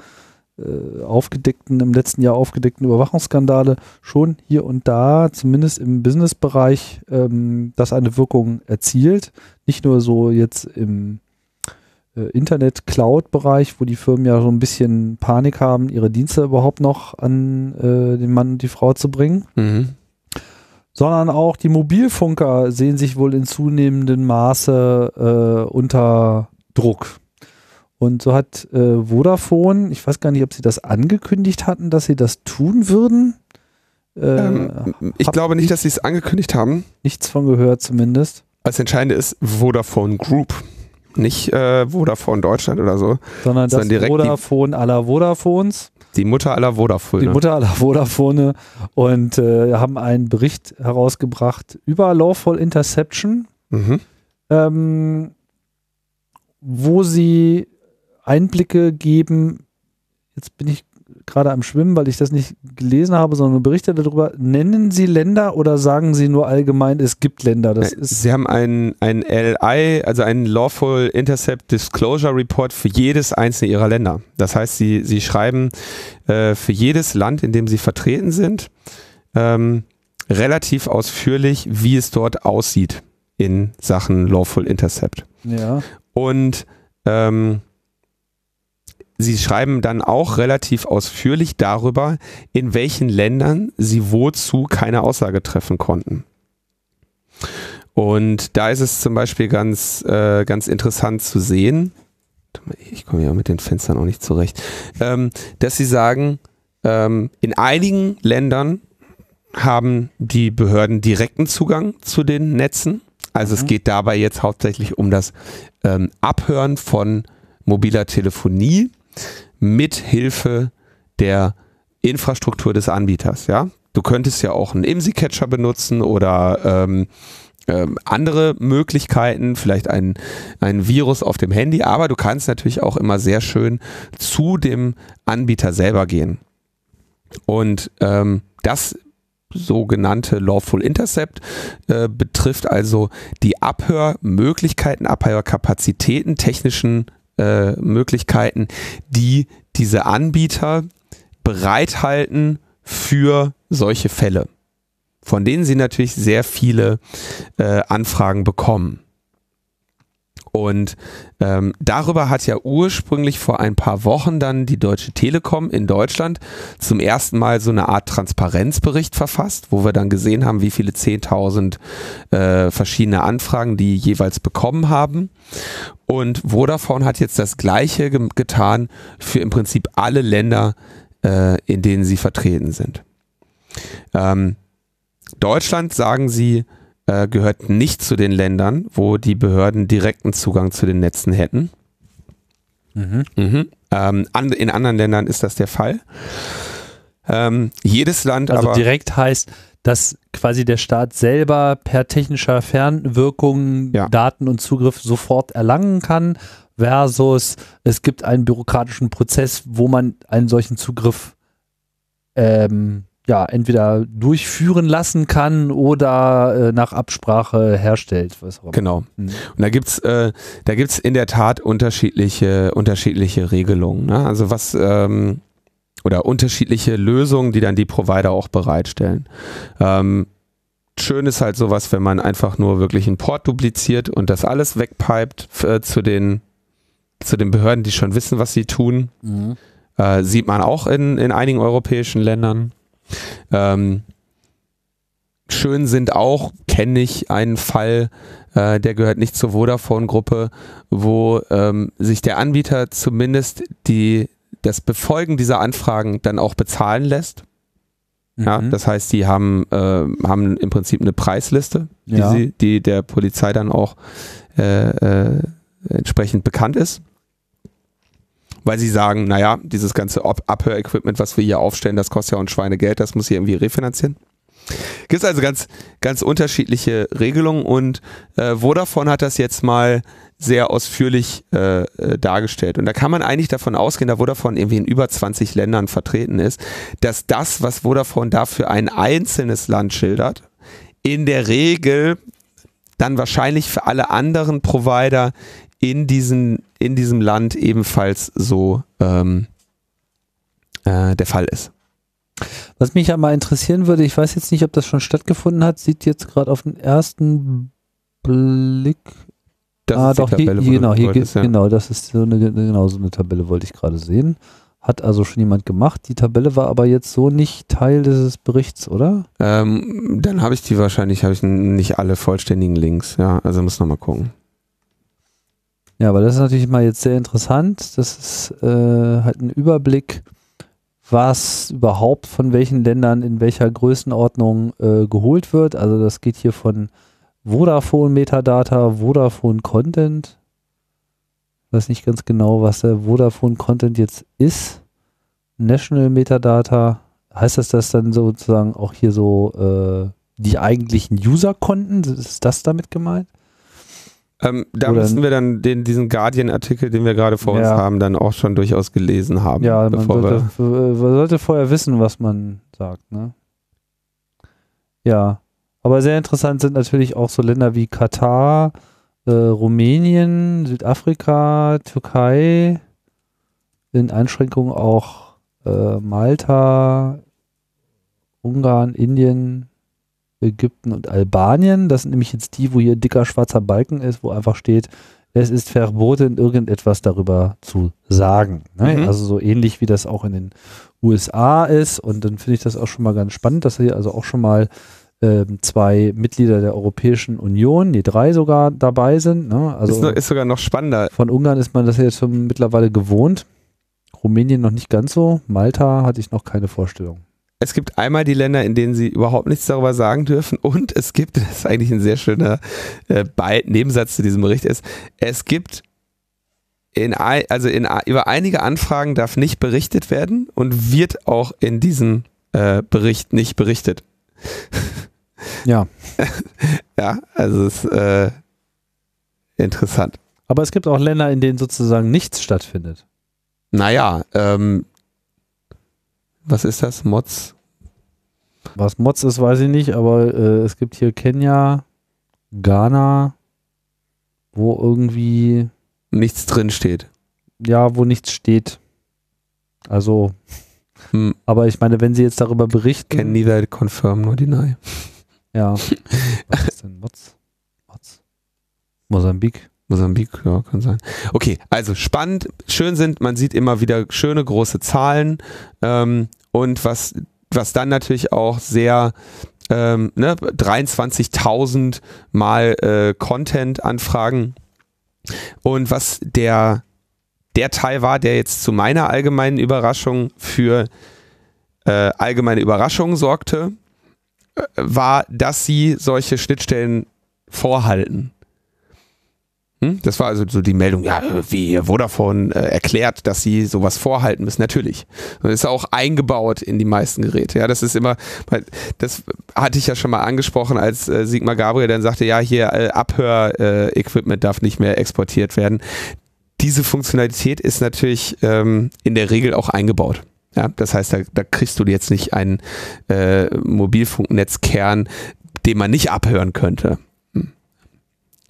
äh, aufgedeckten, im letzten Jahr aufgedeckten Überwachungsskandale schon hier und da, zumindest im Businessbereich, ähm, das eine Wirkung erzielt. Nicht nur so jetzt im Internet-Cloud-Bereich, wo die Firmen ja so ein bisschen Panik haben, ihre Dienste überhaupt noch an äh, den Mann und die Frau zu bringen. Mhm. Sondern auch die Mobilfunker sehen sich wohl in zunehmendem Maße äh, unter Druck. Und so hat äh, Vodafone, ich weiß gar nicht, ob sie das angekündigt hatten, dass sie das tun würden. Äh, ähm, ich glaube nicht, dass sie es angekündigt haben. Nichts von gehört zumindest. Das Entscheidende ist Vodafone Group. Nicht äh, Vodafone Deutschland oder so. Sondern das direkt Vodafone aller Vodafones. Die Mutter aller Vodafone. Die Mutter aller Vodafone. Und äh, haben einen Bericht herausgebracht über Lawful Interception. Mhm. Ähm, wo sie Einblicke geben. Jetzt bin ich gerade am Schwimmen, weil ich das nicht gelesen habe, sondern Berichte darüber. Nennen Sie Länder oder sagen Sie nur allgemein, es gibt Länder? Das ist Sie haben ein, ein LI, also einen Lawful Intercept Disclosure Report für jedes einzelne Ihrer Länder. Das heißt, Sie, Sie schreiben äh, für jedes Land, in dem Sie vertreten sind, ähm, relativ ausführlich, wie es dort aussieht in Sachen Lawful Intercept. Ja. Und ähm, Sie schreiben dann auch relativ ausführlich darüber, in welchen Ländern Sie wozu keine Aussage treffen konnten. Und da ist es zum Beispiel ganz, äh, ganz interessant zu sehen, ich komme ja mit den Fenstern auch nicht zurecht, ähm, dass Sie sagen, ähm, in einigen Ländern haben die Behörden direkten Zugang zu den Netzen. Also mhm. es geht dabei jetzt hauptsächlich um das ähm, Abhören von mobiler Telefonie mit Hilfe der Infrastruktur des Anbieters. Ja, du könntest ja auch einen IMSI-Catcher benutzen oder ähm, ähm, andere Möglichkeiten, vielleicht ein, ein Virus auf dem Handy, aber du kannst natürlich auch immer sehr schön zu dem Anbieter selber gehen. Und ähm, das sogenannte Lawful Intercept äh, betrifft also die Abhörmöglichkeiten, Abhörkapazitäten, technischen äh, Möglichkeiten, die diese Anbieter bereithalten für solche Fälle, von denen sie natürlich sehr viele äh, Anfragen bekommen. Und ähm, darüber hat ja ursprünglich vor ein paar Wochen dann die Deutsche Telekom in Deutschland zum ersten Mal so eine Art Transparenzbericht verfasst, wo wir dann gesehen haben, wie viele 10.000 äh, verschiedene Anfragen die jeweils bekommen haben. Und Vodafone hat jetzt das Gleiche ge getan für im Prinzip alle Länder, äh, in denen sie vertreten sind. Ähm, Deutschland sagen sie, äh, gehört nicht zu den Ländern, wo die Behörden direkten Zugang zu den Netzen hätten. Mhm. Mhm. Ähm, an, in anderen Ländern ist das der Fall. Ähm, jedes Land also aber. direkt heißt, dass quasi der Staat selber per technischer Fernwirkung ja. Daten und Zugriff sofort erlangen kann, versus es gibt einen bürokratischen Prozess, wo man einen solchen Zugriff ähm, ja, entweder durchführen lassen kann oder äh, nach Absprache herstellt. genau. Mhm. Und da gibt's äh, da gibt's in der Tat unterschiedliche, unterschiedliche Regelungen. Ne? Also was ähm, oder unterschiedliche Lösungen, die dann die Provider auch bereitstellen. Ähm, schön ist halt sowas, wenn man einfach nur wirklich einen Port dupliziert und das alles wegpipet äh, zu den zu den Behörden, die schon wissen, was sie tun. Mhm. Äh, sieht man auch in, in einigen europäischen Ländern. Ähm, schön sind auch, kenne ich einen Fall, äh, der gehört nicht zur Vodafone-Gruppe, wo ähm, sich der Anbieter zumindest die, das Befolgen dieser Anfragen dann auch bezahlen lässt. Ja, Mhm. das heißt, die haben, äh, haben im Prinzip eine Preisliste, die, Ja. sie, die der Polizei dann auch äh, äh, entsprechend bekannt ist. Weil sie sagen, naja, dieses ganze Ab- Abhörequipment, was wir hier aufstellen, das kostet ja auch ein Schweinegeld, das muss hier irgendwie refinanzieren. Gibt es also ganz, ganz unterschiedliche Regelungen und äh, Vodafone hat das jetzt mal sehr ausführlich äh, äh, dargestellt. Und da kann man eigentlich davon ausgehen, da Vodafone irgendwie in über 20 Ländern vertreten ist, dass das, was Vodafone da für ein einzelnes Land schildert, in der Regel dann wahrscheinlich für alle anderen Provider in, diesen, in diesem Land ebenfalls so ähm, äh, der Fall ist. Was mich ja mal interessieren würde, ich weiß jetzt nicht, ob das schon stattgefunden hat, sieht jetzt gerade auf den ersten Blick. Das ah, doch, hier, genau, hier wolltest, ja. genau, das ist so eine, genau so eine Tabelle, wollte ich gerade sehen. Hat also schon jemand gemacht. Die Tabelle war aber jetzt so nicht Teil dieses Berichts, oder? Ähm, dann habe ich die wahrscheinlich, habe ich nicht alle vollständigen Links. Ja, also muss noch mal gucken. Ja, aber das ist natürlich mal jetzt sehr interessant. Das ist äh, halt ein Überblick, was überhaupt von welchen Ländern in welcher Größenordnung äh, geholt wird. Also das geht hier von Vodafone Metadata, Vodafone Content. Ich weiß nicht ganz genau, was der Vodafone Content jetzt ist. National Metadata. Heißt das, dass dann sozusagen auch hier so äh, die eigentlichen User-Konten, ist das damit gemeint? Ähm, da Oder- müssen wir dann den, diesen Guardian-Artikel, den wir gerade vor uns Ja. haben, dann auch schon durchaus gelesen haben. Ja, man sollte, wir, man sollte vorher wissen, was man sagt. Ne? Ja, aber sehr interessant sind natürlich auch so Länder wie Katar, äh, Rumänien, Südafrika, Türkei, in Einschränkungen auch äh, Malta, Ungarn, Indien, Ägypten und Albanien. Das sind nämlich jetzt die, wo hier dicker schwarzer Balken ist, wo einfach steht, es ist verboten, irgendetwas darüber zu sagen. Ne? Mhm. Also so ähnlich wie das auch in den USA ist. Und dann finde ich das auch schon mal ganz spannend, dass hier also auch schon mal ähm, zwei Mitglieder der Europäischen Union, nee, drei sogar dabei sind. Ne? Also ist, noch, ist sogar noch spannender. von Ungarn ist man das ja jetzt schon mittlerweile gewohnt. Rumänien noch nicht ganz so. Malta hatte ich noch keine Vorstellung. Es gibt einmal die Länder, in denen sie überhaupt nichts darüber sagen dürfen und es gibt, das ist eigentlich ein sehr schöner äh, Nebensatz zu diesem Bericht ist, es gibt in, also in, über einige Anfragen darf nicht berichtet werden und wird auch in diesem äh, Bericht nicht berichtet. Ja. Ja, also es ist äh, interessant. Aber es gibt auch Länder, in denen sozusagen nichts stattfindet. Naja, ähm, was ist das? Mods? Was Mods ist, weiß ich nicht, aber äh, es gibt hier Kenia, Ghana, wo irgendwie, Nichts drin steht. ja, wo nichts steht. Also, Hm. aber ich meine, wenn sie jetzt darüber berichten. Can neither confirm nor deny. Ja. Was ist denn Mods? Mods. Mosambik. Mosambik, ja, kann sein. Okay, also spannend, schön sind, man sieht immer wieder schöne große Zahlen ähm, und was, was dann natürlich auch sehr ähm, ne, 23.000 mal äh, Content-Anfragen und was der, der Teil war, der jetzt zu meiner allgemeinen Überraschung für äh, allgemeine Überraschung sorgte, äh, war, dass sie solche Schnittstellen vorhalten. Hm? Das war also so die Meldung, ja, wie Vodafone äh, erklärt, dass sie sowas vorhalten müssen. Natürlich. Das ist auch eingebaut in die meisten Geräte. Ja, das ist immer, das hatte ich ja schon mal angesprochen, als äh, Sigmar Gabriel dann sagte, ja, hier äh, Abhör-Equipment darf nicht mehr exportiert werden. Diese Funktionalität ist natürlich ähm, in der Regel auch eingebaut. Ja, das heißt, da, da kriegst du jetzt nicht einen äh, Mobilfunknetzkern, den man nicht abhören könnte.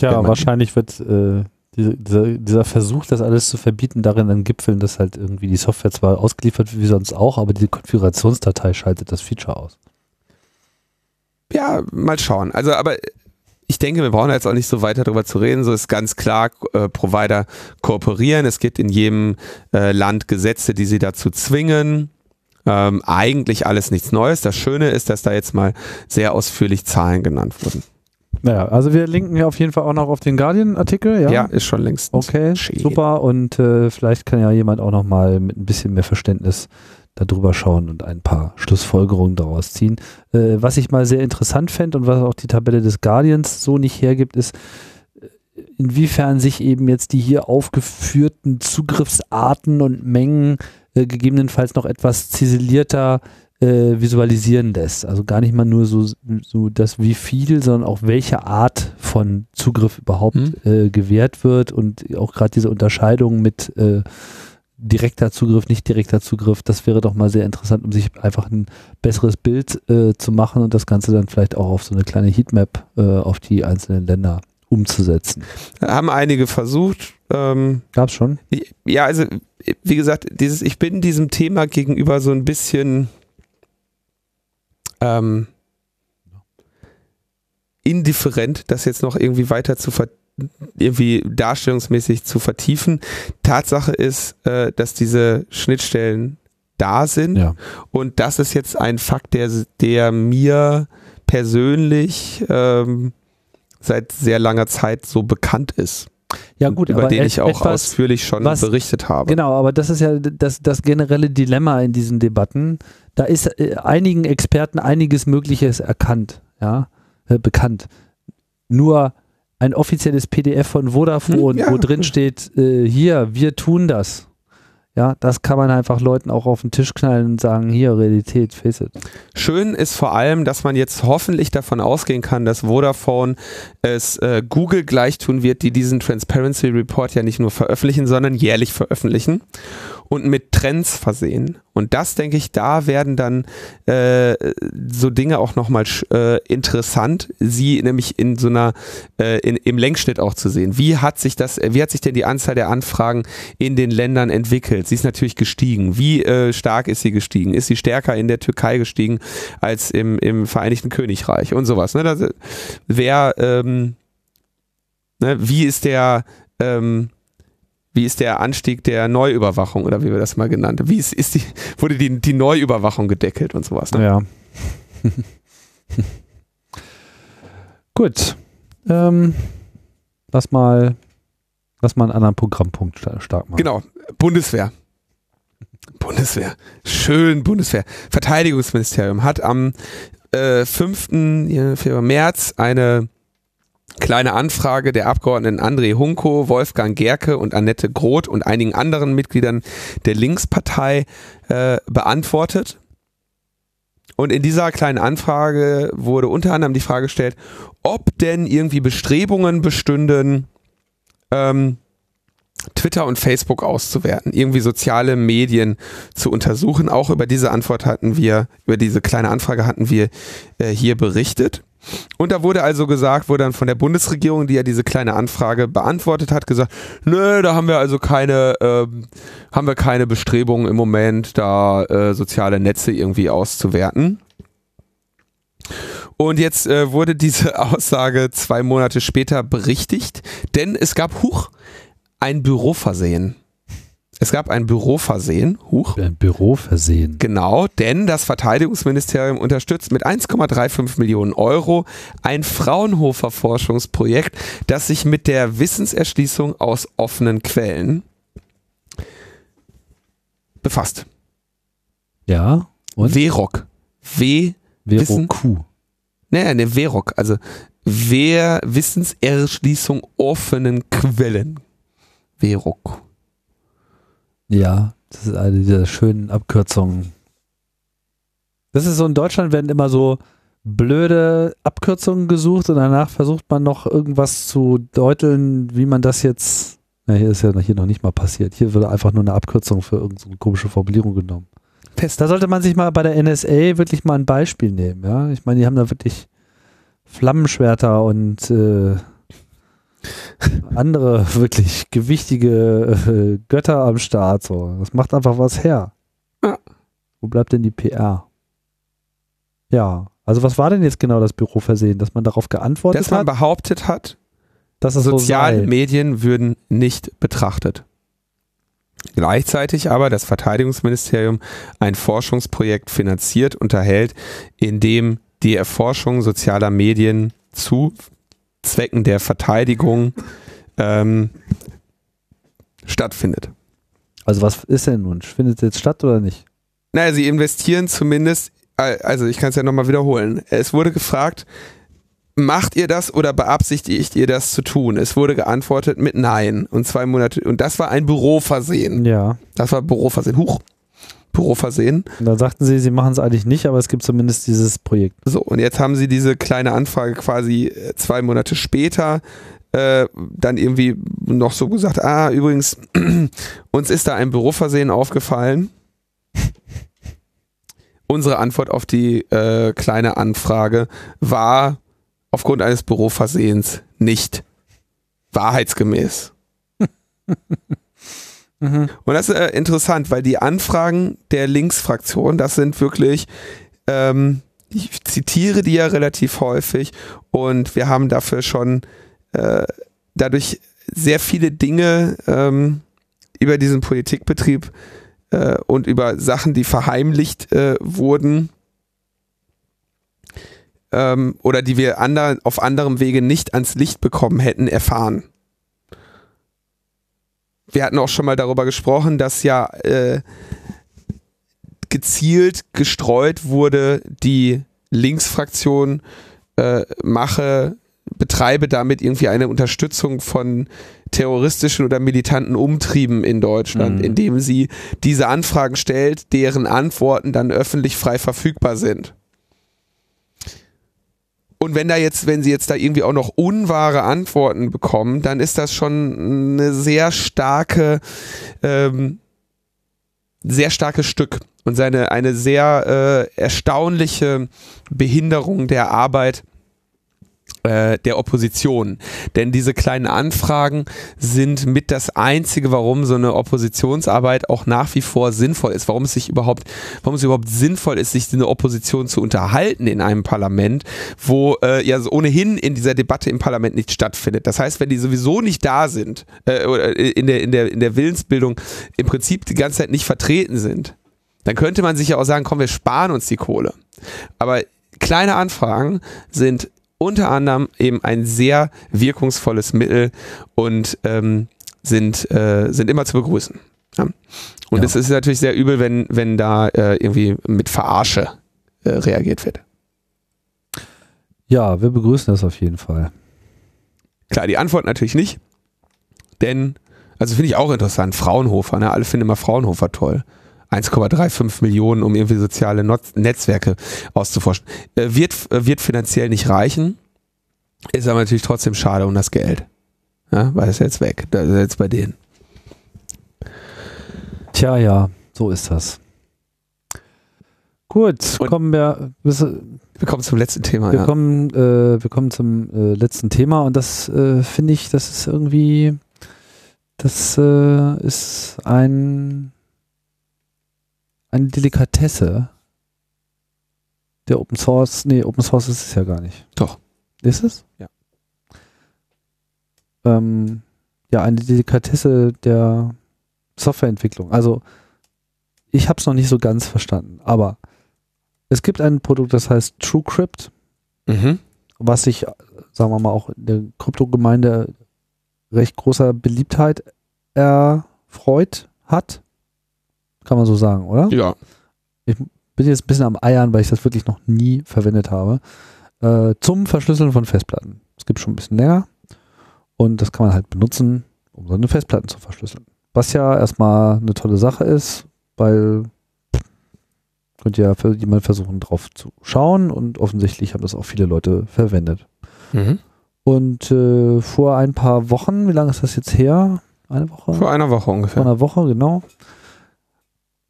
Tja, wahrscheinlich wird äh, diese, dieser, dieser Versuch, das alles zu verbieten, darin dann gipfeln, dass halt irgendwie die Software zwar ausgeliefert wird wie sonst auch, aber die Konfigurationsdatei schaltet das Feature aus. Ja, mal schauen. Also, aber ich denke, wir brauchen jetzt auch nicht so weiter darüber zu reden. So ist ganz klar, äh, Provider kooperieren. Es gibt in jedem äh, Land Gesetze, die sie dazu zwingen. Ähm, eigentlich alles nichts Neues. Das Schöne ist, dass da jetzt mal sehr ausführlich Zahlen genannt wurden. Naja, also wir linken ja auf jeden Fall auch noch auf den Guardian-Artikel. Ja? Ja, ist schon längst. Okay, Schön. super. Und äh, vielleicht kann ja jemand auch noch mal mit ein bisschen mehr Verständnis da drüber schauen und ein paar Schlussfolgerungen daraus ziehen. Äh, was ich mal sehr interessant fände und was auch die Tabelle des Guardians so nicht hergibt, ist, äh, inwiefern sich eben jetzt die hier aufgeführten Zugriffsarten und Mengen äh, gegebenenfalls noch etwas ziselierter äh, visualisieren lässt. Also gar nicht mal nur so, so das wie viel, sondern auch welche Art von Zugriff überhaupt Hm. äh, gewährt wird und auch gerade diese Unterscheidung mit äh, direkter Zugriff, nicht direkter Zugriff, das wäre doch mal sehr interessant, um sich einfach ein besseres Bild äh, zu machen und das Ganze dann vielleicht auch auf so eine kleine Heatmap äh, auf die einzelnen Länder umzusetzen. Haben einige versucht. Ähm, Gab's schon? ja, also wie gesagt, dieses, ich bin diesem Thema gegenüber so ein bisschen ähm, indifferent, das jetzt noch irgendwie weiter zu ver irgendwie darstellungsmäßig zu vertiefen. Tatsache ist, äh, dass diese Schnittstellen da sind Ja. und das ist jetzt ein Fakt, der, der mir persönlich ähm, seit sehr langer Zeit so bekannt ist, Ja gut, über den ich auch etwas, ausführlich schon was- berichtet habe. Genau, aber das ist ja das, das generelle Dilemma in diesen Debatten. Da ist äh, einigen Experten einiges Mögliches erkannt, ja, äh, bekannt. Nur ein offizielles PDF von Vodafone, Hm, ja, wo drin steht, äh, hier, wir tun das. Ja, das kann man einfach Leuten auch auf den Tisch knallen und sagen, hier, Realität, face it. Schön ist vor allem, dass man jetzt hoffentlich davon ausgehen kann, dass Vodafone es äh, Google gleich tun wird, die diesen Transparency Report ja nicht nur veröffentlichen, sondern jährlich veröffentlichen und mit Trends versehen. Und das denke ich, da werden dann äh, so Dinge auch nochmal äh, interessant, sie nämlich in so einer, äh, in, im Längsschnitt auch zu sehen. Wie hat sich das, wie hat sich denn die Anzahl der Anfragen in den Ländern entwickelt? Sie ist natürlich gestiegen. Wie äh, stark ist sie gestiegen? Ist sie stärker in der Türkei gestiegen als im, im Vereinigten Königreich und sowas? Ne? Das, wer, ähm, ne? wie ist der, ähm, wie ist der Anstieg der Neuüberwachung oder wie wir das mal genannt haben? Wie ist, ist die, wurde die, die Neuüberwachung gedeckelt und sowas? Ne? Ja. Gut. Ähm, lass mal, lass mal einen anderen Programmpunkt sta- stark machen. Genau, Bundeswehr. Bundeswehr. Schön Bundeswehr. Verteidigungsministerium hat am äh, 5. Februar, März eine kleine Anfrage der Abgeordneten André Hunko, Wolfgang Gerke und Annette Groth und einigen anderen Mitgliedern der Linkspartei äh, beantwortet. Und in dieser kleinen Anfrage wurde unter anderem die Frage gestellt, ob denn irgendwie Bestrebungen bestünden, ähm, Twitter und Facebook auszuwerten, irgendwie soziale Medien zu untersuchen. Auch über diese Antwort hatten wir, über diese kleine Anfrage hatten wir äh, hier berichtet. Und da wurde also gesagt, wurde dann von der Bundesregierung, die ja diese kleine Anfrage beantwortet hat, gesagt, nö, da haben wir also keine, ähm, haben wir keine Bestrebungen im Moment, da äh, soziale Netze irgendwie auszuwerten. Und jetzt äh, wurde diese Aussage zwei Monate später berichtigt, denn es gab, huch, ein Büroversehen. Es gab ein Büroversehen, huch. Ein Büro versehen. Genau, denn das Verteidigungsministerium unterstützt mit 1,35 Millionen Euro ein Fraunhofer Forschungsprojekt, das sich mit der Wissenserschließung aus offenen Quellen befasst. Ja. Und? WEROC. W, Vero Wissen- Q. ne, ne, WEROC, also Wer Wissenserschließung offenen Quellen. WEROC. Ja, das ist eine dieser schönen Abkürzungen. Das ist so, in Deutschland werden immer so blöde Abkürzungen gesucht und danach versucht man noch irgendwas zu deuteln, wie man das jetzt. Na, hier ist ja hier noch nicht mal passiert. Hier wird einfach nur eine Abkürzung für irgendeine komische Formulierung genommen. Fest. Da sollte man sich mal bei der NSA wirklich mal ein Beispiel nehmen, ja. Ich meine, die haben da wirklich Flammenschwerter und äh, andere wirklich gewichtige äh, Götter am Start. So. Das macht einfach was her. Ja. Wo bleibt denn die PR? Ja, also was war denn jetzt genau das Büroversehen, dass man darauf geantwortet Dass man hat, behauptet hat, dass es so soziale sei? Medien würden nicht betrachtet. Gleichzeitig aber das Verteidigungsministerium ein Forschungsprojekt finanziert, unterhält, in dem die Erforschung sozialer Medien zu Zwecken der Verteidigung ähm, stattfindet. Also was ist denn nun? Findet es jetzt statt oder nicht? Naja, sie investieren zumindest, also ich kann es ja nochmal wiederholen. Es wurde gefragt, macht ihr das oder beabsichtigt ihr das zu tun? Es wurde geantwortet mit Nein. Und zwei Monate, und das war ein Büroversehen. Ja. Das war Büroversehen. Huch. Büroversehen. Und dann sagten sie, sie machen es eigentlich nicht, aber es gibt zumindest dieses Projekt. So, und jetzt haben sie diese kleine Anfrage quasi äh, zwei Monate später äh, dann irgendwie noch so gesagt, ah, übrigens, uns ist da ein Büroversehen aufgefallen. Unsere Antwort auf die äh, kleine Anfrage war aufgrund eines Büroversehens nicht wahrheitsgemäß. Mhm. Und das ist äh, interessant, weil die Anfragen der Linksfraktion, das sind wirklich, ähm, ich zitiere die ja relativ häufig und wir haben dafür schon äh, dadurch sehr viele Dinge ähm, über diesen Politikbetrieb äh, und über Sachen, die verheimlicht äh, wurden ähm, oder die wir ander, auf anderem Wege nicht ans Licht bekommen hätten, erfahren wir hatten auch schon mal darüber gesprochen, dass ja äh, gezielt gestreut wurde, die Linksfraktion äh, mache, betreibe damit irgendwie eine Unterstützung von terroristischen oder militanten Umtrieben in Deutschland, mhm. indem sie diese Anfragen stellt, deren Antworten dann öffentlich frei verfügbar sind. Und wenn da jetzt, wenn sie jetzt da irgendwie auch noch unwahre Antworten bekommen, dann ist das schon eine sehr starke, ähm, sehr starkes Stück und seine eine sehr äh, erstaunliche Behinderung der Arbeit äh, der Opposition. Denn diese kleinen Anfragen sind mit das einzige, warum so eine Oppositionsarbeit auch nach wie vor sinnvoll ist. Warum es sich überhaupt, warum es überhaupt sinnvoll ist, sich eine Opposition zu unterhalten in einem Parlament, wo äh, ja ohnehin in dieser Debatte im Parlament nicht stattfindet. Das heißt, wenn die sowieso nicht da sind, äh, oder in der, in der, in der Willensbildung im Prinzip die ganze Zeit nicht vertreten sind, dann könnte man sich ja auch sagen, komm, wir sparen uns die Kohle. Aber kleine Anfragen sind unter anderem eben ein sehr wirkungsvolles Mittel und ähm, sind, äh, sind immer zu begrüßen. Ja. Und ja. es ist natürlich sehr übel, wenn, wenn da äh, irgendwie mit Verarsche äh, reagiert wird. Ja, wir begrüßen das auf jeden Fall. Klar, die Antwort natürlich nicht, denn, also finde ich auch interessant, Fraunhofer, ne? alle finden immer Fraunhofer toll. 1,35 Millionen, um irgendwie soziale Not Netzwerke auszuforschen. Äh, wird, äh, wird finanziell nicht reichen, ist aber natürlich trotzdem schade um das Geld. Ja, weil es jetzt weg. Das ist jetzt bei denen. Tja, ja, so ist das. Gut, Und kommen wir. Wir kommen zum letzten Thema. Wir, ja. kommen, äh, wir kommen zum äh, letzten Thema und das äh, finde ich, das ist irgendwie, das äh, ist ein eine Delikatesse der Open Source. Nee, Open Source ist es ja gar nicht. Doch. Ist es? Ja. Ähm, ja, eine Delikatesse der Softwareentwicklung. Also, ich habe es noch nicht so ganz verstanden, aber es gibt ein Produkt, das heißt TrueCrypt, mhm. was sich, sagen wir mal, auch in der Kryptogemeinde recht großer Beliebtheit erfreut hat. Kann man so sagen, oder? Ja. Ich bin jetzt ein bisschen am Eiern, weil ich das wirklich noch nie verwendet habe. Äh, zum Verschlüsseln von Festplatten. Es gibt schon ein bisschen länger. Und das kann man halt benutzen, um seine Festplatten zu verschlüsseln. Was ja erstmal eine tolle Sache ist, weil könnte ja für jemand versuchen, drauf zu schauen und offensichtlich haben das auch viele Leute verwendet. Mhm. Und äh, vor ein paar Wochen, wie lange ist das jetzt her? Eine Woche? Vor einer Woche ungefähr. Vor einer Woche, genau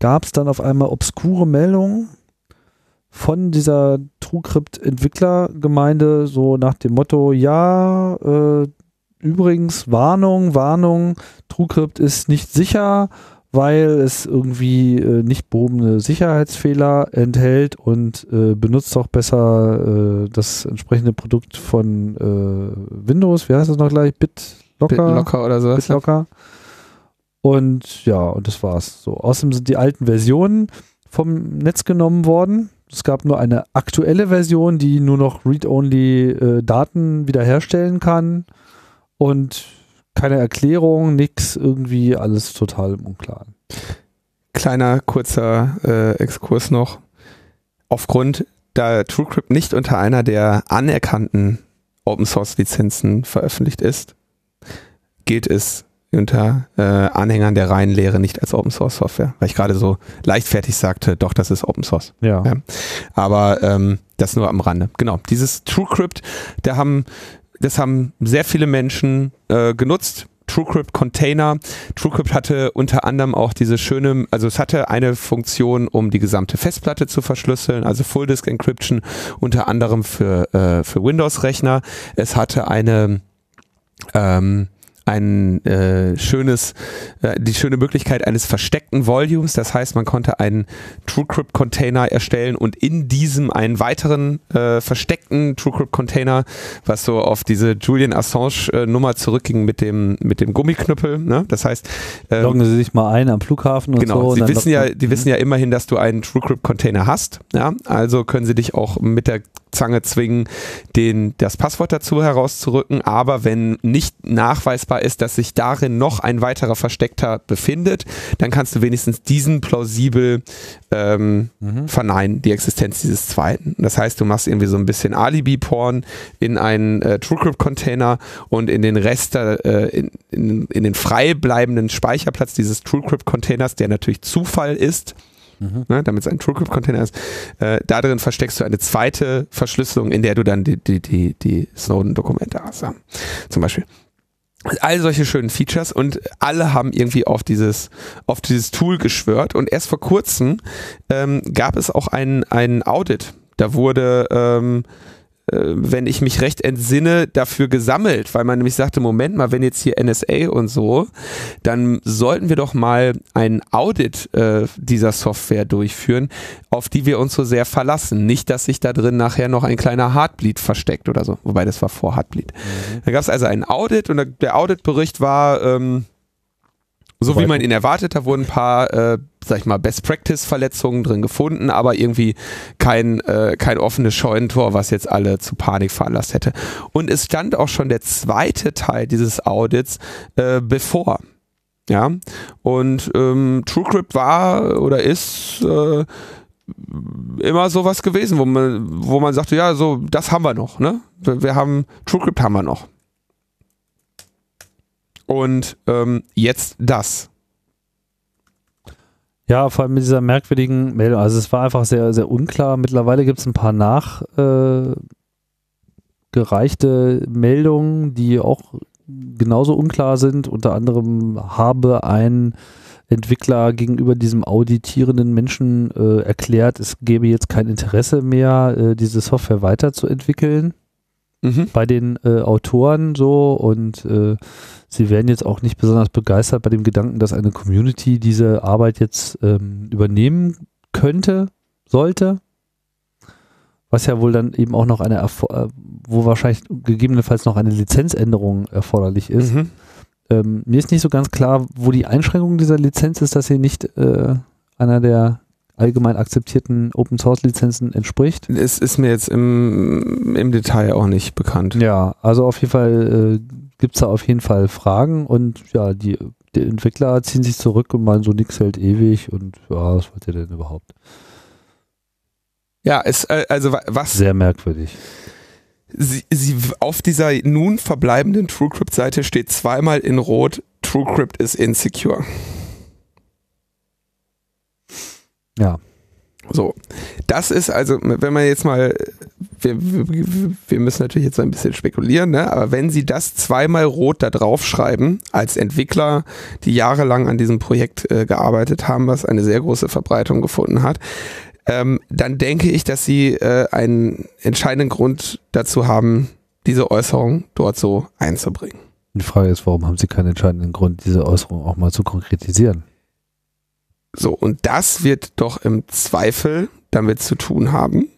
gab es dann auf einmal obskure Meldungen von dieser TrueCrypt-Entwicklergemeinde, so nach dem Motto, ja, äh, übrigens, Warnung, Warnung, TrueCrypt ist nicht sicher, weil es irgendwie äh, nicht behobene Sicherheitsfehler enthält und äh, benutzt doch besser äh, das entsprechende Produkt von äh, Windows, wie heißt das noch gleich? BitLocker? BitLocker oder so. BitLocker. Und ja, und das war's. So, außerdem sind die alten Versionen vom Netz genommen worden. Es gab nur eine aktuelle Version, die nur noch Read-Only äh, Daten wiederherstellen kann. Und keine Erklärung, nix, irgendwie alles total im Unklaren. Kleiner kurzer äh, Exkurs noch. Aufgrund, da TrueCrypt nicht unter einer der anerkannten Open Source Lizenzen veröffentlicht ist, gilt es unter äh, Anhängern der reinen Lehre nicht als Open Source Software, weil ich gerade so leichtfertig sagte, doch, das ist Open Source. Ja. Ja. Aber ähm, das nur am Rande. Genau, dieses TrueCrypt, da haben, das haben sehr viele Menschen äh, genutzt. TrueCrypt Container. TrueCrypt hatte unter anderem auch diese schöne, also es hatte eine Funktion, um die gesamte Festplatte zu verschlüsseln, also Full Disk Encryption, unter anderem für, äh, für Windows-Rechner. Es hatte eine ähm, ein äh, schönes, äh, die schöne Möglichkeit eines versteckten Volumes. Das heißt, man konnte einen TrueCrypt-Container erstellen und in diesem einen weiteren äh, versteckten TrueCrypt-Container, was so auf diese Julian Assange-Nummer zurückging mit dem mit dem Gummiknüppel. Ne? Das heißt, ähm, Loggen Sie sich mal ein am Flughafen und genau, so. und sie wissen ja, die wissen ja immerhin, dass du einen TrueCrypt-Container hast. Ja, also können sie dich auch mit der Zange zwingen, den, das Passwort dazu herauszurücken. Aber wenn nicht nachweisbar ist, dass sich darin noch ein weiterer Versteckter befindet, dann kannst du wenigstens diesen plausibel ähm, Mhm. verneinen, die Existenz dieses zweiten. Das heißt, du machst irgendwie so ein bisschen Alibi-Porn in einen äh, TrueCrypt-Container und in den Rest, äh, in, in, in den frei bleibenden Speicherplatz dieses TrueCrypt-Containers, der natürlich Zufall ist, Mhm. ne, damit es ein TrueCrypt-Container ist, äh, da drin versteckst du eine zweite Verschlüsselung, in der du dann die, die, die, die Snowden-Dokumente hast. Ja. Zum Beispiel. All solche schönen Features und alle haben irgendwie auf dieses, auf dieses Tool geschwört und erst vor kurzem ähm, gab es auch ein, ein Audit. Da wurde, ähm, äh, wenn ich mich recht entsinne, dafür gesammelt, weil man nämlich sagte, Moment mal, wenn jetzt hier NSA und so, dann sollten wir doch mal ein Audit äh, dieser Software durchführen, auf die wir uns so sehr verlassen. Nicht, dass sich da drin nachher noch ein kleiner Heartbleed versteckt oder so. Wobei das war vor Heartbleed. Da gab es also einen Audit und der- der Auditbericht war ähm, so wie man ihn erwartet, da wurden ein paar, äh, sag ich mal, Best-Practice-Verletzungen drin gefunden, aber irgendwie kein, äh, kein offenes Scheunentor, was jetzt alle zu Panik veranlasst hätte. Und es stand auch schon der zweite Teil dieses Audits äh, bevor. Ja, und ähm, TrueCrypt war oder ist äh, immer sowas gewesen, wo man, wo man sagte, ja, so, das haben wir noch, ne? Wir, wir haben, TrueCrypt haben wir noch. Und ähm, jetzt das. Ja, vor allem mit dieser merkwürdigen Meldung. Also es war einfach sehr, sehr unklar. Mittlerweile gibt es ein paar nachgereichte äh, Meldungen, die auch genauso unklar sind. Unter anderem habe ein Entwickler gegenüber diesem auditierenden Menschen äh, erklärt, es gäbe jetzt kein Interesse mehr, äh, diese Software weiterzuentwickeln Mhm. bei den äh, Autoren so und äh, sie werden jetzt auch nicht besonders begeistert bei dem Gedanken, dass eine Community diese Arbeit jetzt ähm, übernehmen könnte, sollte. Was ja wohl dann eben auch noch eine, äh, wo wahrscheinlich gegebenenfalls noch eine Lizenzänderung erforderlich ist. Mhm. Ähm, mir ist nicht so ganz klar, wo die Einschränkung dieser Lizenz ist, dass sie nicht äh, einer der allgemein akzeptierten Open Source Lizenzen entspricht. Es ist mir jetzt im, im Detail auch nicht bekannt. Ja, also auf jeden Fall äh, gibt es da auf jeden Fall Fragen und ja, die, die Entwickler ziehen sich zurück und meinen, so nix hält ewig und ja, was wollt ihr denn überhaupt? Ja, es, äh, also wa- was Sehr merkwürdig. sie, sie auf dieser nun verbleibenden TrueCrypt-Seite steht zweimal in Rot, TrueCrypt ist insecure. Ja. So, das ist also, wenn man jetzt mal, wir, wir, müssen natürlich jetzt ein bisschen spekulieren, ne? aber wenn sie das zweimal rot da drauf schreiben, als Entwickler, die jahrelang an diesem Projekt äh, gearbeitet haben, was eine sehr große Verbreitung gefunden hat, ähm, dann denke ich, dass sie äh, einen entscheidenden Grund dazu haben, diese Äußerung dort so einzubringen. Die Frage ist, warum haben sie keinen entscheidenden Grund, diese Äußerung auch mal zu konkretisieren? So, und das wird doch im Zweifel damit zu tun haben,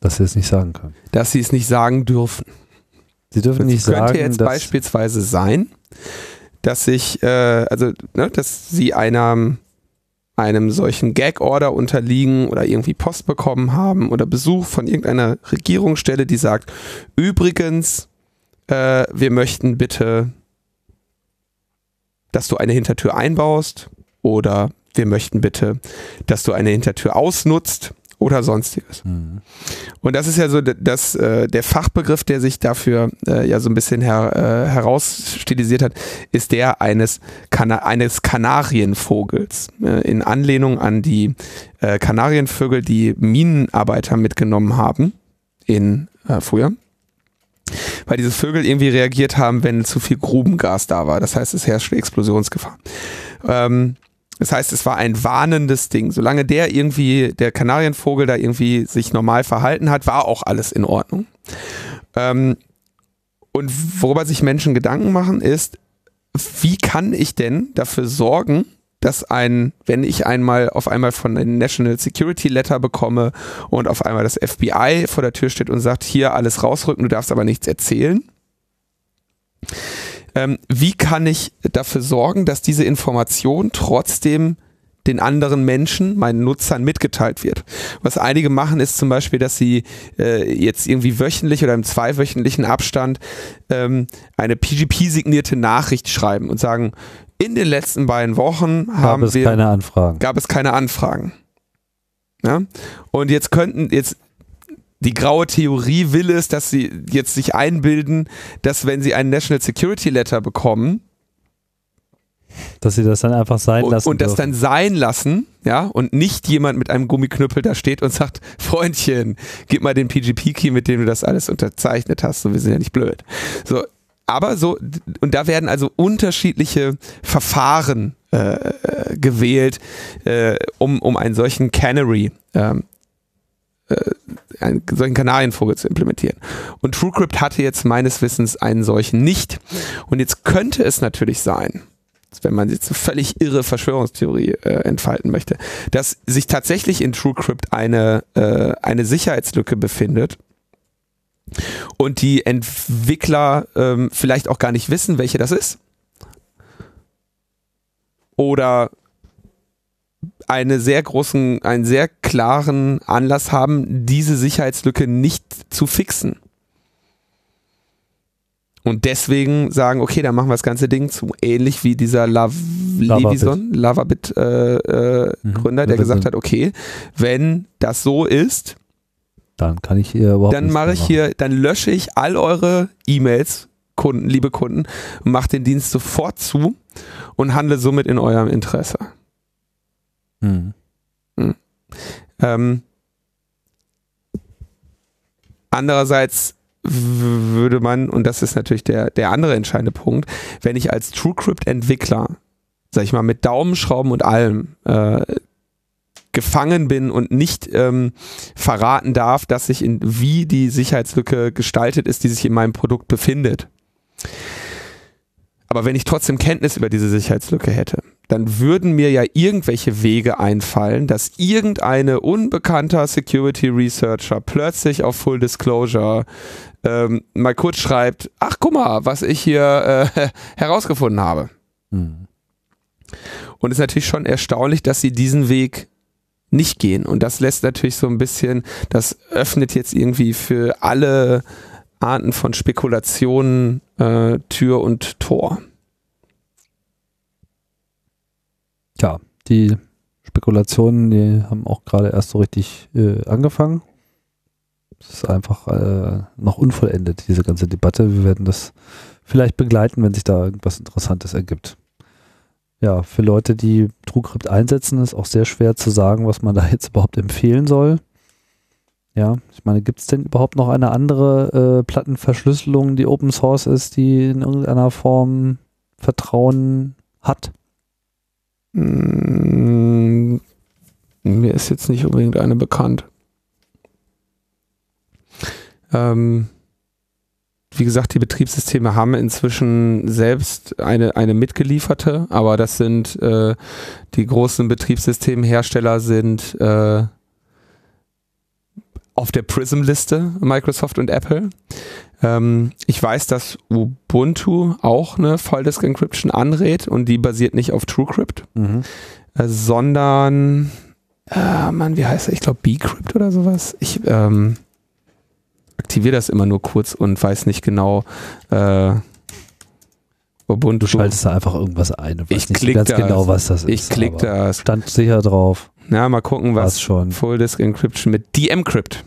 Dass sie es nicht sagen können. dass sie es nicht sagen dürfen. Sie dürfen nicht Es könnte sagen, jetzt beispielsweise sein, dass sich, äh, also, ne, dass sie einer, einem solchen Gag-Order unterliegen oder irgendwie Post bekommen haben oder Besuch von irgendeiner Regierungsstelle, die sagt, übrigens, äh, wir möchten bitte, dass du eine Hintertür einbaust oder wir möchten bitte, dass du eine Hintertür ausnutzt oder sonstiges. Mhm. Und das ist ja so das, äh, der Fachbegriff, der sich dafür äh, ja so ein bisschen her, äh, herausstilisiert hat, ist der eines, Kana eines Kanarienvogels. Äh, in Anlehnung an die äh, Kanarienvögel, die Minenarbeiter mitgenommen haben in äh, früher weil diese Vögel irgendwie reagiert haben, wenn zu viel Grubengas da war. Das heißt, es herrschte Explosionsgefahr. Ähm, das heißt, es war ein warnendes Ding. Solange der irgendwie, der Kanarienvogel da irgendwie sich normal verhalten hat, war auch alles in Ordnung. Ähm, und worüber sich Menschen Gedanken machen, ist, wie kann ich denn dafür sorgen, dass ein, wenn ich einmal auf einmal von einem National Security Letter bekomme und auf einmal das FBI vor der Tür steht und sagt, hier alles rausrücken, du darfst aber nichts erzählen, ähm, wie kann ich dafür sorgen, dass diese Information trotzdem den anderen Menschen, meinen Nutzern mitgeteilt wird. Was einige machen, ist zum Beispiel, dass sie äh, jetzt irgendwie wöchentlich oder im zweiwöchentlichen Abstand ähm, eine PGP-signierte Nachricht schreiben und sagen, in den letzten beiden Wochen gab haben es wir, keine Anfragen. gab es keine Anfragen. Ja? Und jetzt könnten, jetzt die graue Theorie will es, dass sie jetzt sich einbilden, dass wenn sie einen National Security Letter bekommen, dass sie das dann einfach sein lassen. Und, und das dann sein lassen, ja, und nicht jemand mit einem Gummiknüppel da steht und sagt, Freundchen, gib mal den PGP-Key, mit dem du das alles unterzeichnet hast, so wir sind ja nicht blöd. So, aber so, und da werden also unterschiedliche Verfahren äh, gewählt, äh, um, um einen solchen Canary ähm, äh, einen solchen Kanarienvogel zu implementieren. Und TrueCrypt hatte jetzt meines Wissens einen solchen nicht. Und jetzt könnte es natürlich sein, wenn man jetzt eine völlig irre Verschwörungstheorie äh, entfalten möchte, dass sich tatsächlich in TrueCrypt eine, äh, eine Sicherheitslücke befindet und die Entwickler ähm, vielleicht auch gar nicht wissen, welche das ist. Oder eine sehr großen, einen sehr klaren Anlass haben, diese Sicherheitslücke nicht zu fixen. Und deswegen sagen, okay, dann machen wir das ganze Ding zu. Ähnlich wie dieser Lav Levison, Lavabit äh, äh, mhm. Der gesagt hat, okay, wenn das so ist, dann kann ich hier überhaupt Dann mache ich hier, dann lösche ich all eure E-Mails, Kunden, liebe Kunden, und mache den Dienst sofort zu und handle somit in eurem Interesse. Hm. Hm. Ähm, andererseits würde man, und das ist natürlich der, der andere entscheidende Punkt, wenn ich als TrueCrypt-Entwickler, sag ich mal, mit Daumenschrauben und allem äh, gefangen bin und nicht ähm, verraten darf, dass ich in wie die Sicherheitslücke gestaltet ist, die sich in meinem Produkt befindet. Aber wenn ich trotzdem Kenntnis über diese Sicherheitslücke hätte, dann würden mir ja irgendwelche Wege einfallen, dass irgendeine unbekannter Security Researcher plötzlich auf Full Disclosure ähm, mal kurz schreibt, ach guck mal, was ich hier äh, herausgefunden habe. Hm. Und es ist natürlich schon erstaunlich, dass sie diesen Weg nicht gehen. Und das lässt natürlich so ein bisschen, das öffnet jetzt irgendwie für alle Arten von Spekulationen äh, Tür und Tor. Ja, die Spekulationen, die haben auch gerade erst so richtig äh, angefangen. Es ist einfach äh, noch unvollendet, diese ganze Debatte. Wir werden das vielleicht begleiten, wenn sich da irgendwas Interessantes ergibt. Ja, für Leute, die TrueCrypt einsetzen, ist auch sehr schwer zu sagen, was man da jetzt überhaupt empfehlen soll. Ja, ich meine, gibt es denn überhaupt noch eine andere äh, Plattenverschlüsselung, die Open Source ist, die in irgendeiner Form Vertrauen hat? Mm, mir ist jetzt nicht unbedingt eine bekannt. Ähm, wie gesagt, die Betriebssysteme haben inzwischen selbst eine, eine mitgelieferte, aber das sind äh, die großen Betriebssystemhersteller sind äh, auf der Prism-Liste, Microsoft und Apple. Ähm, ich weiß, dass Ubuntu auch eine Volldisk Encryption anrät und die basiert nicht auf TrueCrypt, Mhm. äh, sondern, äh, Mann, wie heißt er? Ich glaube Bcrypt oder sowas. Ich ähm, aktiviere das immer nur kurz und weiß nicht genau. Äh, Ubuntu. Du schaltest da einfach irgendwas ein Ich weißt nicht so klick ganz das. genau, was das ist. ich klick aber das. Stand sicher drauf. Na, mal gucken, Was was schon. Full Disk Encryption mit DMCrypt.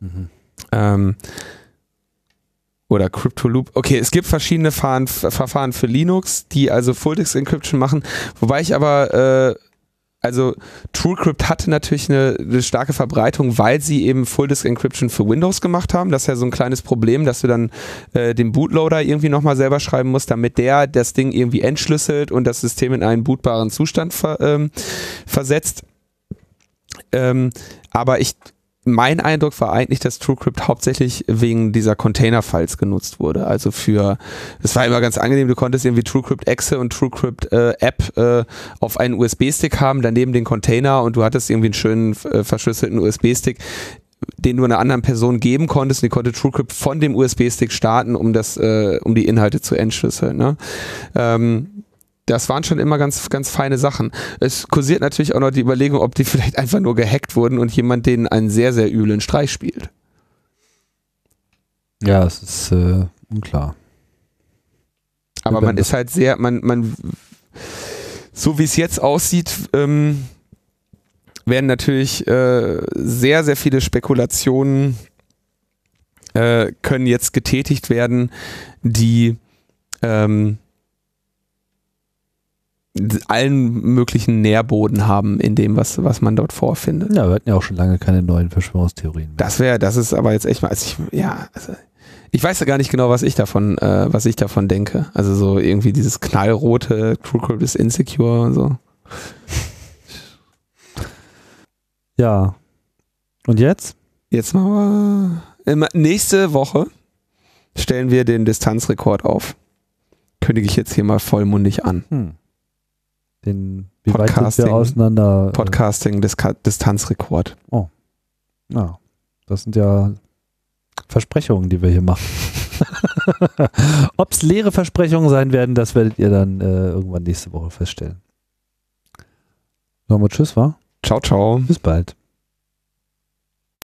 Mhm. Ähm, oder CryptoLoop. Okay, es gibt verschiedene Fahren, Verfahren für Linux, die also Full Disk Encryption machen. Wobei ich aber, äh, also TrueCrypt hatte natürlich eine, eine starke Verbreitung, weil sie eben Full Disk Encryption für Windows gemacht haben. Das ist ja so ein kleines Problem, dass du dann äh, den Bootloader irgendwie nochmal selber schreiben musst, damit der das Ding irgendwie entschlüsselt und das System in einen bootbaren Zustand ver, ähm, versetzt. Ähm, aber ich, mein Eindruck war eigentlich, dass TrueCrypt hauptsächlich wegen dieser Container-Files genutzt wurde. Also für, es war immer ganz angenehm, du konntest irgendwie TrueCrypt Exe und TrueCrypt äh, App äh, auf einen USB-Stick haben, daneben den Container und du hattest irgendwie einen schönen äh, verschlüsselten USB-Stick den du einer anderen Person geben konntest und die konnte TrueCrypt von dem USB-Stick starten, um das, äh, um die Inhalte zu entschlüsseln. Ne? Ähm, das waren schon immer ganz, ganz feine Sachen. Es kursiert natürlich auch noch die Überlegung, ob die vielleicht einfach nur gehackt wurden und jemand denen einen sehr, sehr üblen Streich spielt. Ja, es ist äh, unklar. Aber man ist halt sehr, man, man, so wie es jetzt aussieht, ähm, werden natürlich äh, sehr, sehr viele Spekulationen äh, können jetzt getätigt werden, die ähm, allen möglichen Nährboden haben in dem, was, was man dort vorfindet. Ja, wir hatten ja auch schon lange keine neuen Verschwörungstheorien mehr. Das wäre, das ist aber jetzt echt mal, also ich, ja, also ich weiß ja gar nicht genau, was ich davon, äh, was ich davon denke. Also so irgendwie dieses knallrote TrueCrypt ist insecure und so. Ja. Und jetzt? Jetzt machen wir nächste Woche stellen wir den Distanzrekord auf. Kündige ich jetzt hier mal vollmundig an. Hm. Den, wie weit Podcasting. wir auseinander? Podcasting Distanzrekord. Ja, das sind ja Versprechungen, die wir hier machen. Ob es leere Versprechungen sein werden, das werdet ihr dann äh, irgendwann nächste Woche feststellen. Wir Tschüss, wa? Ciao, ciao. Bis bald.